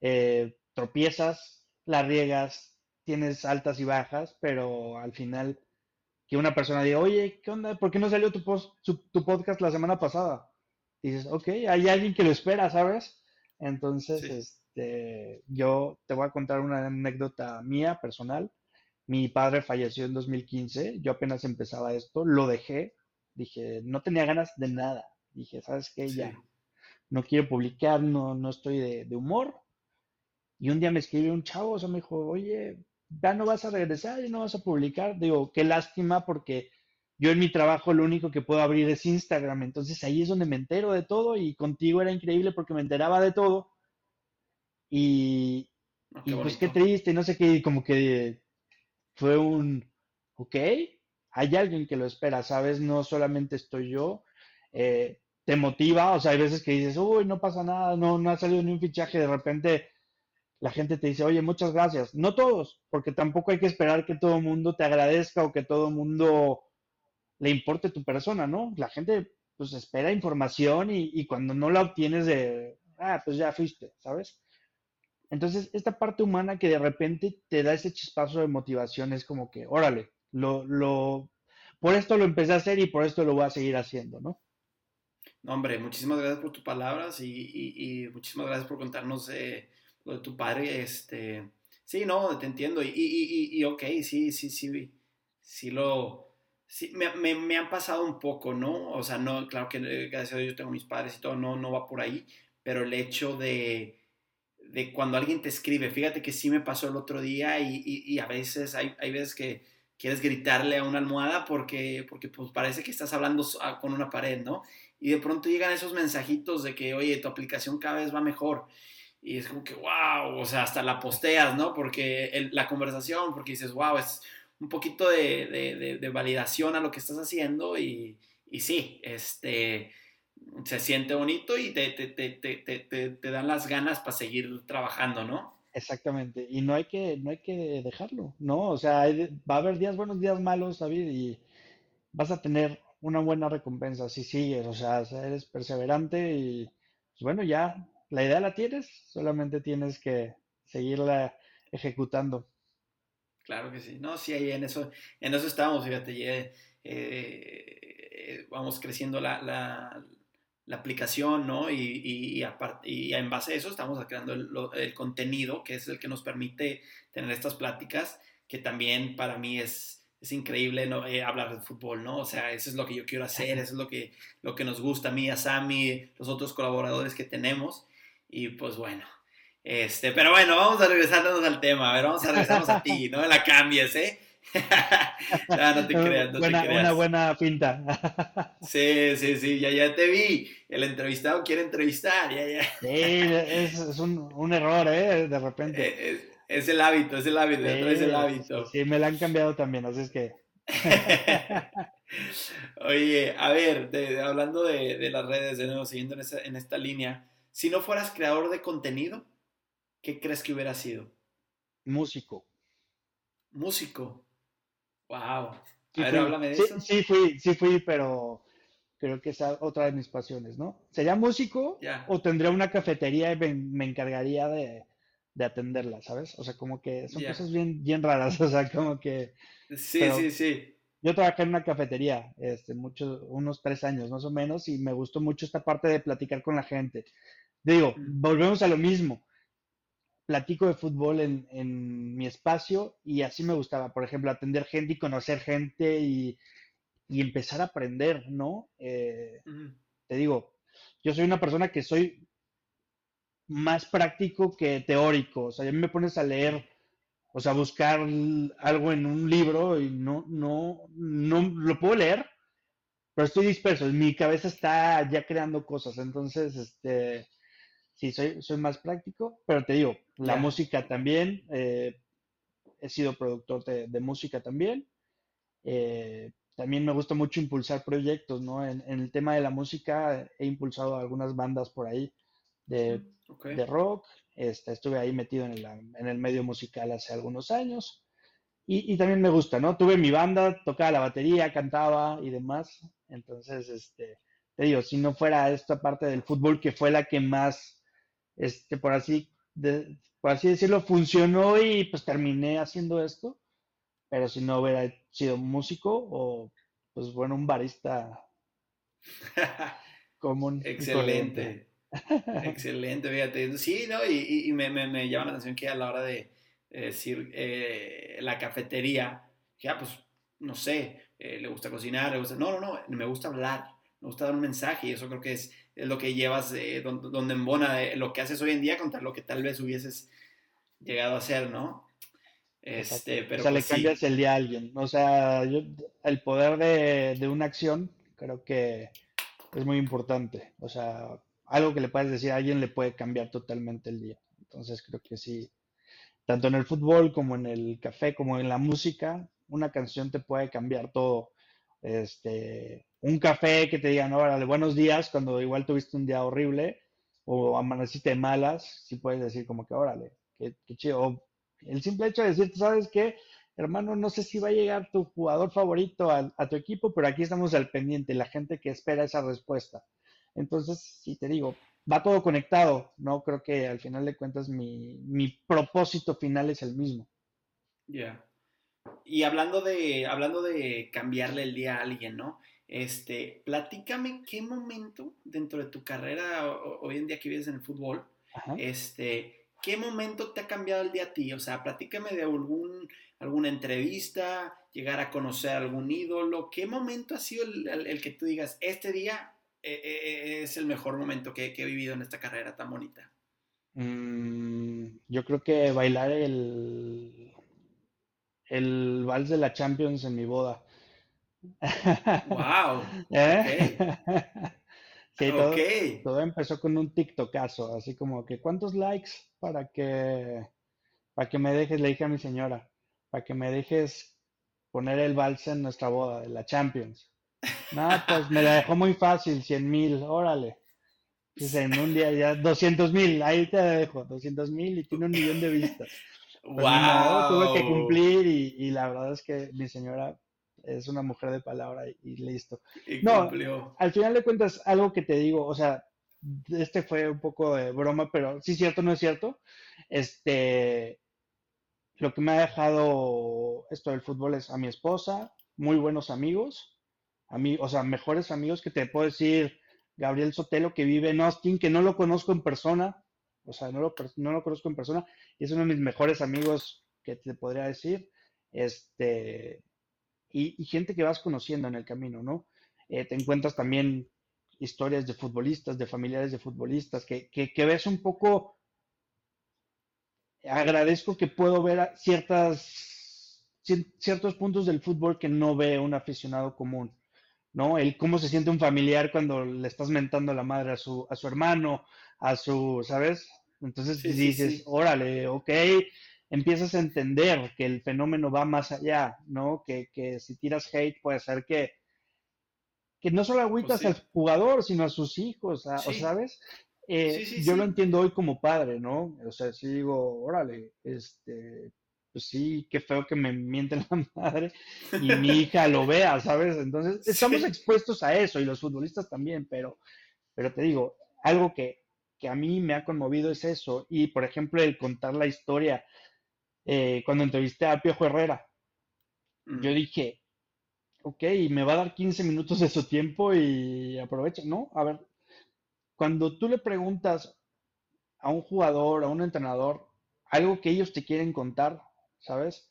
Eh, tropiezas, la riegas, tienes altas y bajas, pero al final que una persona diga, oye, ¿qué onda? ¿Por qué no salió tu, post, tu podcast la semana pasada? dices, ok, hay alguien que lo espera, ¿sabes? Entonces, este, yo te voy a contar una anécdota mía, personal. Mi padre falleció en 2015, yo apenas empezaba esto, lo dejé, dije, no tenía ganas de nada. Dije, ¿sabes qué? Ya, no quiero publicar, no, no estoy de, humor. Y un día me escribió un chavo, o sea, me dijo, oye, ya no vas a regresar y no vas a publicar. Digo, qué lástima porque yo en mi trabajo lo único que puedo abrir es Instagram, entonces ahí es donde me entero de todo y contigo era increíble porque me enteraba de todo. Y, ah, y pues qué triste, no sé qué, como que fue un, ok, hay alguien que lo espera, ¿sabes? No solamente estoy yo. Eh, te motiva, o sea, hay veces que dices, uy, no pasa nada, no, no ha salido ni un fichaje, de repente la gente te dice, oye, muchas gracias. No todos, porque tampoco hay que esperar que todo el mundo te agradezca o que todo el mundo le importe tu persona, ¿no? La gente pues espera información y, y cuando no la obtienes de, ah, pues ya fuiste, ¿sabes? Entonces, esta parte humana que de repente te da ese chispazo de motivación es como que, órale, lo, lo, por esto lo empecé a hacer y por esto lo voy a seguir haciendo, ¿no? No, hombre, muchísimas gracias por tus palabras y, y, muchísimas gracias por contarnos eh, lo de tu padre. Este, sí, no, te entiendo. Y, y, y, ok, sí, sí, sí, sí lo... Sí, me, me, me, han pasado un poco, ¿no? O sea, no, claro que eh, gracias a Dios yo tengo mis padres y todo, no, no va por ahí, pero el hecho de, de cuando alguien te escribe, fíjate que sí me pasó el otro día y, y a veces hay, hay veces que quieres gritarle a una almohada porque, porque pues parece que estás hablando con una pared, ¿no? Y de pronto llegan esos mensajitos de que, oye, tu aplicación cada vez va mejor. Y es como que, wow, o sea, hasta la posteas, ¿no? Porque la conversación, porque dices, wow, es un poquito de, de, de, validación a lo que estás haciendo y, y sí, este, se siente bonito y te, te, te, te dan las ganas para seguir trabajando, ¿no? Exactamente, y no hay que, no hay que dejarlo, ¿no? O sea, va a haber días buenos, días malos, David, y vas a tener una buena recompensa si sigues, o sea, eres perseverante y, pues bueno, ya la idea la tienes, solamente tienes que seguirla ejecutando. Claro que sí, no, sí, ahí en eso, en eso estamos, fíjate, eh, eh, vamos creciendo la, la la aplicación, ¿no? Y, y, y, en base a eso estamos creando el, contenido, que es el que nos permite tener estas pláticas, que también para mí es, es increíble ¿no? Eh, hablar de fútbol, ¿no? O sea, eso es lo que yo quiero hacer, eso es lo que, lo que nos gusta a mí, a Sammy, los otros colaboradores que tenemos. Y pues bueno, este, pero bueno, vamos a regresarnos al tema, a ver, vamos a regresarnos a ti, no la cambies, ¿eh? no, te creas, no buena, te creas. Una buena pinta. sí, sí, sí, ya, ya te vi. El entrevistado quiere entrevistar, ya, ya. sí, es, es un, un, error, ¿eh? De repente. Eh, es, es, el hábito, es el hábito, sí, es el hábito. Sí, me lo han cambiado también, así es que. Oye, a ver, de, hablando de, de, las redes, de nuevo, siguiendo en, esa, en esta línea, si no fueras creador de contenido, ¿qué crees que hubiera sido? Músico. Músico. Wow. A sí ver, fui, háblame de sí, eso. Sí fui, sí fui, pero creo que es otra de mis pasiones, ¿no? ¿Sería músico yeah. o tendría una cafetería y me, me encargaría de, de, atenderla, ¿sabes? O sea, como que son Yeah. cosas bien, bien raras, o sea, como que... Sí, sí, sí. Yo trabajé en una cafetería, este, muchos, unos tres años más o menos, y me gustó mucho esta parte de platicar con la gente. Digo, volvemos a lo mismo. Platico de fútbol en, en mi espacio y así me gustaba, por ejemplo, atender gente y conocer gente y, y empezar a aprender, ¿no? Eh, te digo, yo soy una persona que soy más práctico que teórico. O sea, ya me pones a leer, o sea, a buscar algo en un libro y no, no, no lo puedo leer, pero estoy disperso. Mi cabeza está ya creando cosas. Entonces, este, sí, soy, soy más práctico, pero te digo, la música también. eh, he sido productor de, de música también. Eh, también me gusta mucho impulsar proyectos, ¿no? En, en el tema de la música he impulsado algunas bandas por ahí de, de rock. Este, estuve ahí metido en el, en el medio musical hace algunos años. Y, y también me gusta, ¿no? Tuve mi banda, tocaba la batería, cantaba y demás. Entonces, este, te digo, si no fuera esta parte del fútbol que fue la que más, este, por así, de- por así decirlo, funcionó y pues terminé haciendo esto. Pero si no hubiera sido músico o, pues bueno, un barista común. Excelente. Excelente, fíjate. Sí, ¿no? Y, me, me- me llama la atención que a la hora de eh, decir eh, la cafetería, que ah, pues, no sé, eh, le gusta cocinar, le gusta... No, no, no, me gusta hablar, me gusta dar un mensaje y eso creo que es lo que llevas, eh, donde, donde embona eh, lo que haces hoy en día contra lo que tal vez hubieses llegado a hacer, ¿no? Este, Exacto. pero o sea, pues le sí. cambias el día a alguien. O sea, yo- el poder de, de una acción creo que es muy importante. O sea, algo que le puedes decir a alguien le puede cambiar totalmente el día. Entonces creo que sí, tanto en el fútbol como en el café, como en la música, una canción te puede cambiar todo. Este, un café que te digan, órale, buenos días, cuando igual tuviste un día horrible o amaneciste malas, sí puedes decir como que, órale, qué, chido. el simple hecho de decir, ¿sabes qué? Hermano, no sé si va a llegar tu jugador favorito a, a tu equipo, pero aquí estamos al pendiente, la gente que espera esa respuesta. Entonces, si te digo, va todo conectado, ¿no? Creo que al final de cuentas mi, mi propósito final es el mismo. Ya. Y hablando de, hablando de cambiarle el día a alguien, ¿no? Este, platícame qué momento dentro de tu carrera hoy en día que vives en el fútbol, este, qué momento te ha cambiado el día a ti, o sea, platícame de algún, alguna entrevista, llegar a conocer a algún ídolo, qué momento ha sido el, que tú digas, este día eh, eh, eh, es el mejor momento que, he vivido en esta carrera tan bonita. Mm, yo creo que bailar el el vals de la Champions en mi boda. ¡Wow! ¿Eh? sí, todo, todo, empezó con un TikTokazo, así como que ¿cuántos likes para que para que me dejes? Le dije a mi señora, para que me dejes poner el vals en nuestra boda de la Champions. No, pues me la dejó muy fácil, 100 mil, órale. Dice, en un día ya 200 mil, ahí te dejo, 200 mil y tiene un millón de vistas. Wow. Pues tuve que cumplir y, la verdad es que mi señora es una mujer de palabra y, listo. no, al final de cuentas, algo que te digo, o sea, este fue un poco de broma, pero sí es cierto, no es cierto. Este, lo que me ha dejado esto del fútbol es a mi esposa, muy buenos amigos, a mí, o sea, mejores amigos que te puedo decir, Gabriel Sotelo, que vive en Austin, que no lo conozco en persona, o sea, no lo, no lo conozco en persona y es uno de mis mejores amigos que te podría decir, este, y, gente que vas conociendo en el camino, ¿no? Eh, te encuentras también historias de futbolistas, de familiares de futbolistas, que, que, ves un poco, agradezco que puedo ver ciertas, ciertos puntos del fútbol que no ve un aficionado común. ¿no? El cómo se siente un familiar cuando le estás mentando la madre a su, a su hermano, a su, ¿sabes? Entonces dices, órale, ok, empiezas a entender que el fenómeno va más allá, ¿no? Que, que si tiras hate puede ser que, que no solo agüitas pues al jugador, sino a sus hijos, ¿sabes? Eh, yo lo entiendo hoy como padre, ¿no? O sea, si digo, órale, este, pues sí, qué feo que me mienten la madre y mi hija lo vea, ¿sabes? Entonces, estamos expuestos a eso y los futbolistas también, pero, pero te digo, algo que, a mí me ha conmovido es eso. Y, por ejemplo, el contar la historia, eh, cuando entrevisté a Piojo Herrera, yo mm. dije, ok, me va a dar 15 minutos de su tiempo y aprovecha, ¿no? A ver, cuando tú le preguntas a un jugador, a un entrenador, algo que ellos te quieren contar, ¿sabes?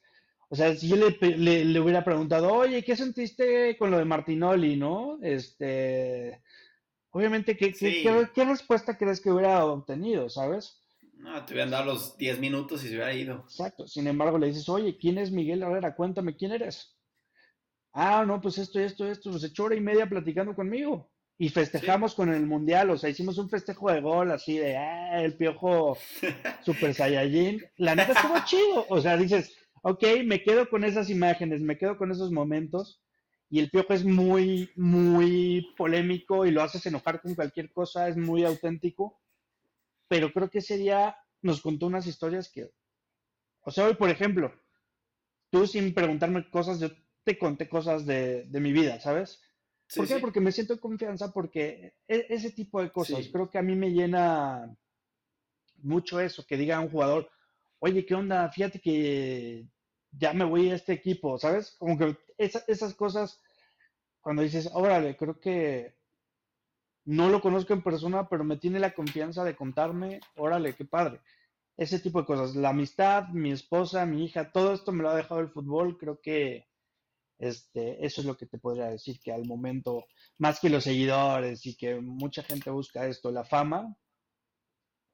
O sea, si yo le, hubiera preguntado, oye, ¿qué sentiste con lo de Martinoli, no? Este, obviamente, ¿qué, qué, respuesta crees que hubiera obtenido, sabes? No, te hubieran dado los 10 minutos y se hubiera ido. Exacto. Sin embargo, le dices, oye, ¿quién es Miguel Herrera? Cuéntame, ¿quién eres? Ah, no, pues esto, esto, esto. Pues echó hora y media platicando conmigo. Y festejamos con el mundial, o sea, hicimos un festejo de gol así de, ah, el piojo Super Saiyajin. La neta estuvo chido, o sea, dices, ok, me quedo con esas imágenes, me quedo con esos momentos. Y el piojo es muy, muy polémico y lo haces enojar con cualquier cosa, es muy auténtico. Pero creo que ese día nos contó unas historias que, o sea, hoy, por ejemplo, tú sin preguntarme cosas, yo te conté cosas de, de mi vida, ¿sabes? ¿Por qué? Porque me siento en confianza, porque e, ese tipo de cosas, creo que a mí me llena mucho eso, que diga un jugador, oye, ¿qué onda? Fíjate que ya me voy a este equipo, ¿sabes? Como que esas cosas, cuando dices, órale, creo que no lo conozco en persona, pero me tiene la confianza de contarme, órale, qué padre. Ese tipo de cosas, la amistad, mi esposa, mi hija, todo esto me lo ha dejado el fútbol, creo que este, eso es lo que te podría decir, que al momento, más que los seguidores y que mucha gente busca esto, la fama,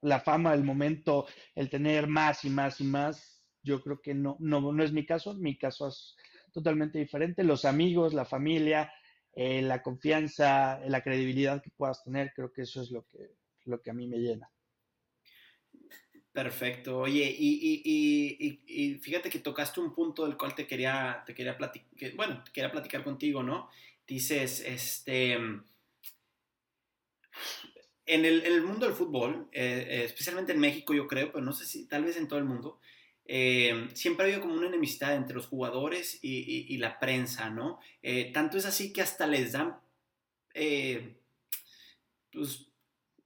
la fama, el momento, el tener más y más y más, yo creo que no, no, no es mi caso, mi caso es totalmente diferente. Los amigos, la familia, eh, la confianza, la credibilidad que puedas tener, creo que eso es lo que, lo que a mí me llena. Perfecto. Oye, y, fíjate que tocaste un punto del cual te quería, te quería platicar, bueno, quería platicar contigo, ¿no? Dices, este, en el, mundo del fútbol, eh, eh, especialmente en México, yo creo, pero no sé si tal vez en todo el mundo, eh, siempre ha habido como una enemistad entre los jugadores y, la prensa, ¿no? tanto es así que hasta les dan, pues,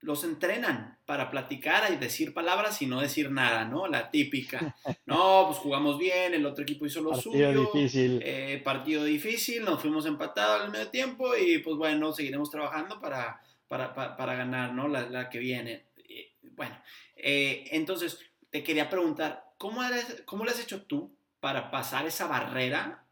los entrenan para platicar y decir palabras y no decir nada, ¿no? La típica. No, pues jugamos bien, el otro equipo hizo lo partido Difícil. partido difícil, nos fuimos empatados al medio tiempo y pues bueno, seguiremos trabajando para para, ganar, ¿no? La, que viene. Bueno, eh, entonces te quería preguntar, ¿cómo, ¿cómo lo has hecho tú para pasar esa barrera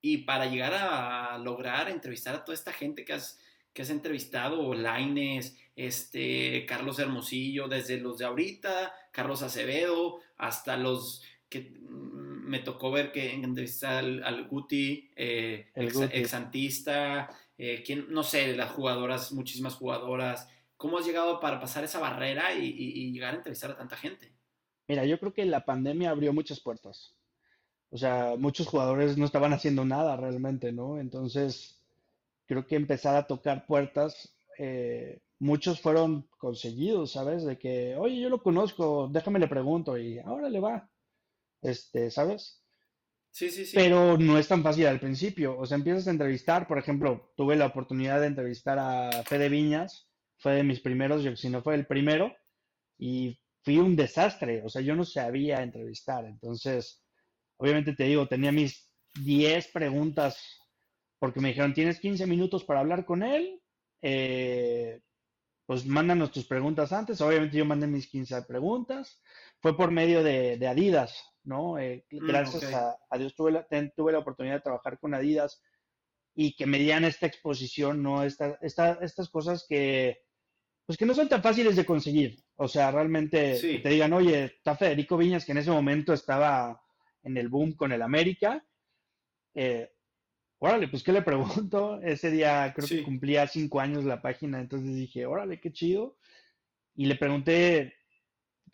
y para llegar a lograr entrevistar a toda esta gente que has, que has entrevistado, Laines, este, Carlos Hermosillo, desde los de ahorita, Carlos Acevedo, hasta los que mm, me tocó ver que entrevistar al, Guti, eh, ex, exantista, eh, no sé, las jugadoras, muchísimas jugadoras, ¿cómo has llegado para pasar esa barrera y, llegar a entrevistar a tanta gente? Mira, yo creo que la pandemia abrió muchas puertas. O sea, muchos jugadores no estaban haciendo nada realmente, ¿no? Entonces, creo que empezar a tocar puertas, eh, muchos fueron conseguidos, ¿sabes? De que, oye, yo lo conozco, déjame le pregunto y ahora le va. Este, ¿sabes? Sí, sí, sí. Pero no es tan fácil al principio. O sea, empiezas a entrevistar, por ejemplo, tuve la oportunidad de entrevistar a Fede Viñas, fue de mis primeros, yo, si no fue el primero, y fui un desastre. O sea, yo no sabía entrevistar. Entonces, obviamente te digo, tenía mis 10 preguntas, porque me dijeron, tienes 15 minutos para hablar con él. Eh, pues mándanos tus preguntas antes. Obviamente yo mandé mis 15 preguntas. Fue por medio de Adidas. ¿no? Eh, mm, gracias a, Dios tuve la, tuve la oportunidad de trabajar con Adidas y que me dieran esta exposición, ¿no? Esta, estas cosas que, pues que no son tan fáciles de conseguir. O sea, realmente te digan, oye, está Federico Viñas, que en ese momento estaba en el boom con el América. Eh, órale, pues, ¿qué le pregunto? Ese día creo que cumplía cinco años la página, entonces dije, órale, qué chido. Y le pregunté,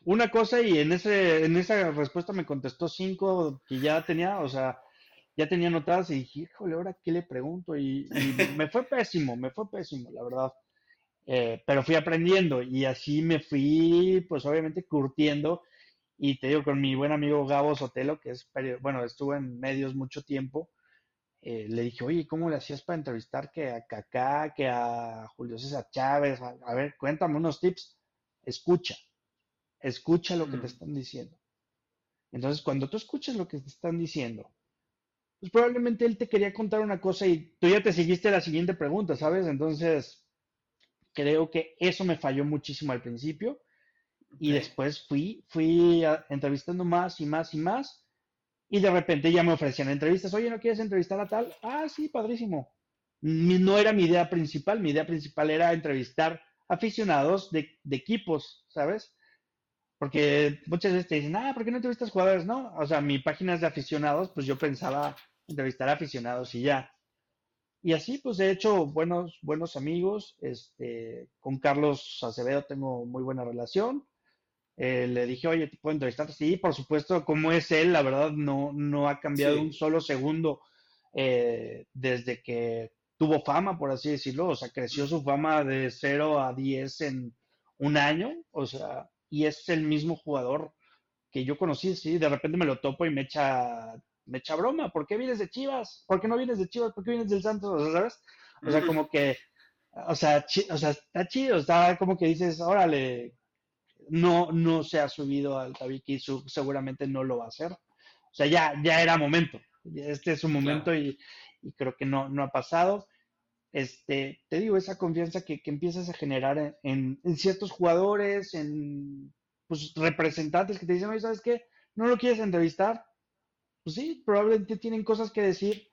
una cosa y en ese en esa respuesta me contestó cinco que ya tenía, o sea, ya tenía anotadas y dije, híjole, ahora qué le pregunto y, me fue pésimo, me fue pésimo, la verdad. Eh, pero fui aprendiendo y así me fui, pues obviamente curtiendo y te digo con mi buen amigo Gabo Sotelo, que es, bueno, estuvo en medios mucho tiempo, eh, le dije, oye, ¿cómo le hacías para entrevistar que a Kaká, que a Julio César Chávez? a ver, cuéntame unos tips. Escucha, Escucha lo que te mm. están diciendo. Entonces, cuando tú escuchas lo que te están diciendo, pues probablemente él te quería contar una cosa y tú ya te seguiste la siguiente pregunta, ¿sabes? Entonces, creo que eso me falló muchísimo al principio. Y después fui, fui entrevistando más y más y más. Y de repente ya me ofrecían entrevistas. Oye, ¿no quieres entrevistar a tal? Ah, sí, padrísimo. No era mi idea principal. Mi idea principal era entrevistar aficionados de, de equipos, ¿sabes? Porque muchas veces te dicen, ah, ¿por qué no entrevistas jugadores? No, o sea, mi página es de aficionados, pues yo pensaba entrevistar a aficionados y ya. Y así, pues he hecho buenos, buenos amigos. Este, con Carlos Acevedo tengo muy buena relación. Eh, le dije, oye, ¿te puedo entrevistar? Sí, por supuesto, como es él, la verdad no, no ha cambiado un solo segundo eh, desde que tuvo fama, por así decirlo. O sea, creció su fama de 0 a 10 en un año. O sea, y es el mismo jugador que yo conocí, sí, de repente me lo topo y me echa, me echa broma, ¿por qué vienes de Chivas? ¿Por qué no vienes de Chivas? ¿Por qué vienes del Santos? ¿Sabes? O sea, como que, o sea, o sea, está chido, está como que dices, órale, no, no se ha subido al tabique y seguramente no lo va a hacer. O sea, ya, ya era momento, este es su momento y, y, creo que no, no ha pasado este, te digo, esa confianza que, empiezas a generar en, ciertos jugadores, en pues, representantes que te dicen, oye, ¿sabes qué? ¿No lo quieres entrevistar? Pues sí, probablemente tienen cosas que decir,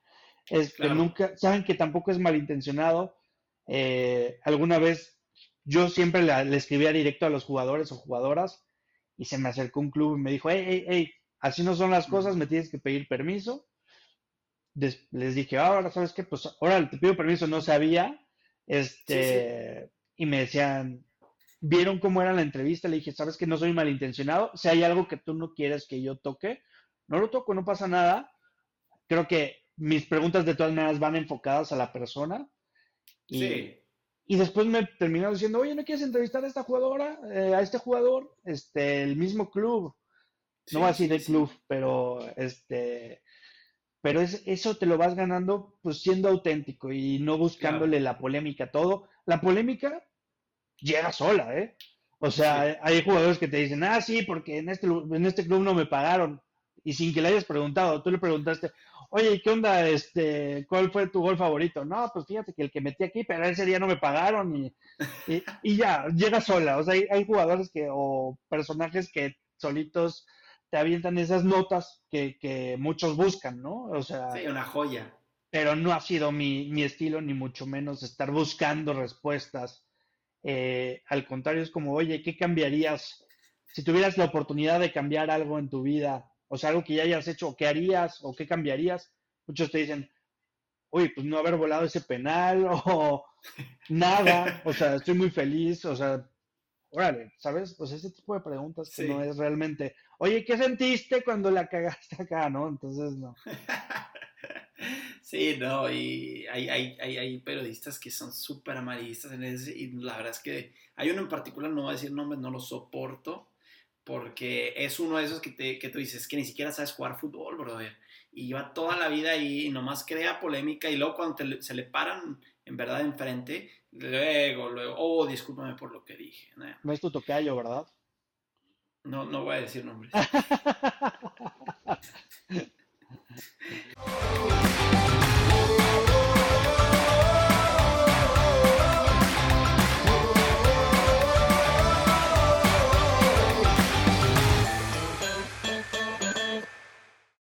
este, nunca, saben que tampoco es malintencionado. Eh, alguna vez yo siempre le, escribía directo a los jugadores o jugadoras y se me acercó un club y me dijo, hey, hey, hey, así no son las cosas, me tienes que pedir permiso les dije, ahora, ¿sabes qué? Pues ahora te pido permiso, no sabía. Este, y me decían, vieron cómo era la entrevista, le dije, ¿sabes que no soy malintencionado? Si hay algo que tú no quieres que yo toque, no lo toco, no pasa nada. Creo que mis preguntas de todas maneras van enfocadas a la persona. Y, Y después me terminaron diciendo, oye, ¿no quieres entrevistar a esta jugadora, eh, a este jugador? Este, el mismo club. No así de club, pero este, pero es, eso te lo vas ganando pues siendo auténtico y no buscándole la polémica a todo. La polémica llega sola, ¿eh? O sea, hay jugadores que te dicen, ah, sí, porque en este, en este club no me pagaron. Y sin que le hayas preguntado, tú le preguntaste, oye, ¿qué onda? Este, ¿Cuál fue tu gol favorito? No, pues fíjate que el que metí aquí, pero ese día no me pagaron y, y, ya, llega sola. O sea, hay, hay, jugadores que, o personajes que solitos te avientan esas notas que, que muchos buscan, ¿no? O sea. Sí, una joya. Pero no ha sido mi, mi estilo, ni mucho menos estar buscando respuestas. Eh, al contrario, es como, oye, ¿qué cambiarías si tuvieras la oportunidad de cambiar algo en tu vida? O sea, algo que ya hayas hecho, o qué harías, o qué cambiarías. Muchos te dicen, uy, pues no haber volado ese penal, o nada, o sea, estoy muy feliz, o sea, órale, ¿sabes? Pues ese tipo de preguntas que no es realmente, oye, ¿qué sentiste cuando la cagaste acá, no? Entonces, no. Sí, no, y hay, hay, hay, hay periodistas que son súper amarillistas en ese, y la verdad es que hay uno en particular, no voy a decir nombres, no lo soporto, porque es uno de esos que, te, que tú dices que ni siquiera sabes jugar fútbol, brother, y lleva toda la vida ahí y nomás crea polémica, y luego cuando se le paran en verdad enfrente, luego, luego, oh, discúlpame por lo que dije. No es tu tocayo, ¿verdad? No, no voy a decir nombres.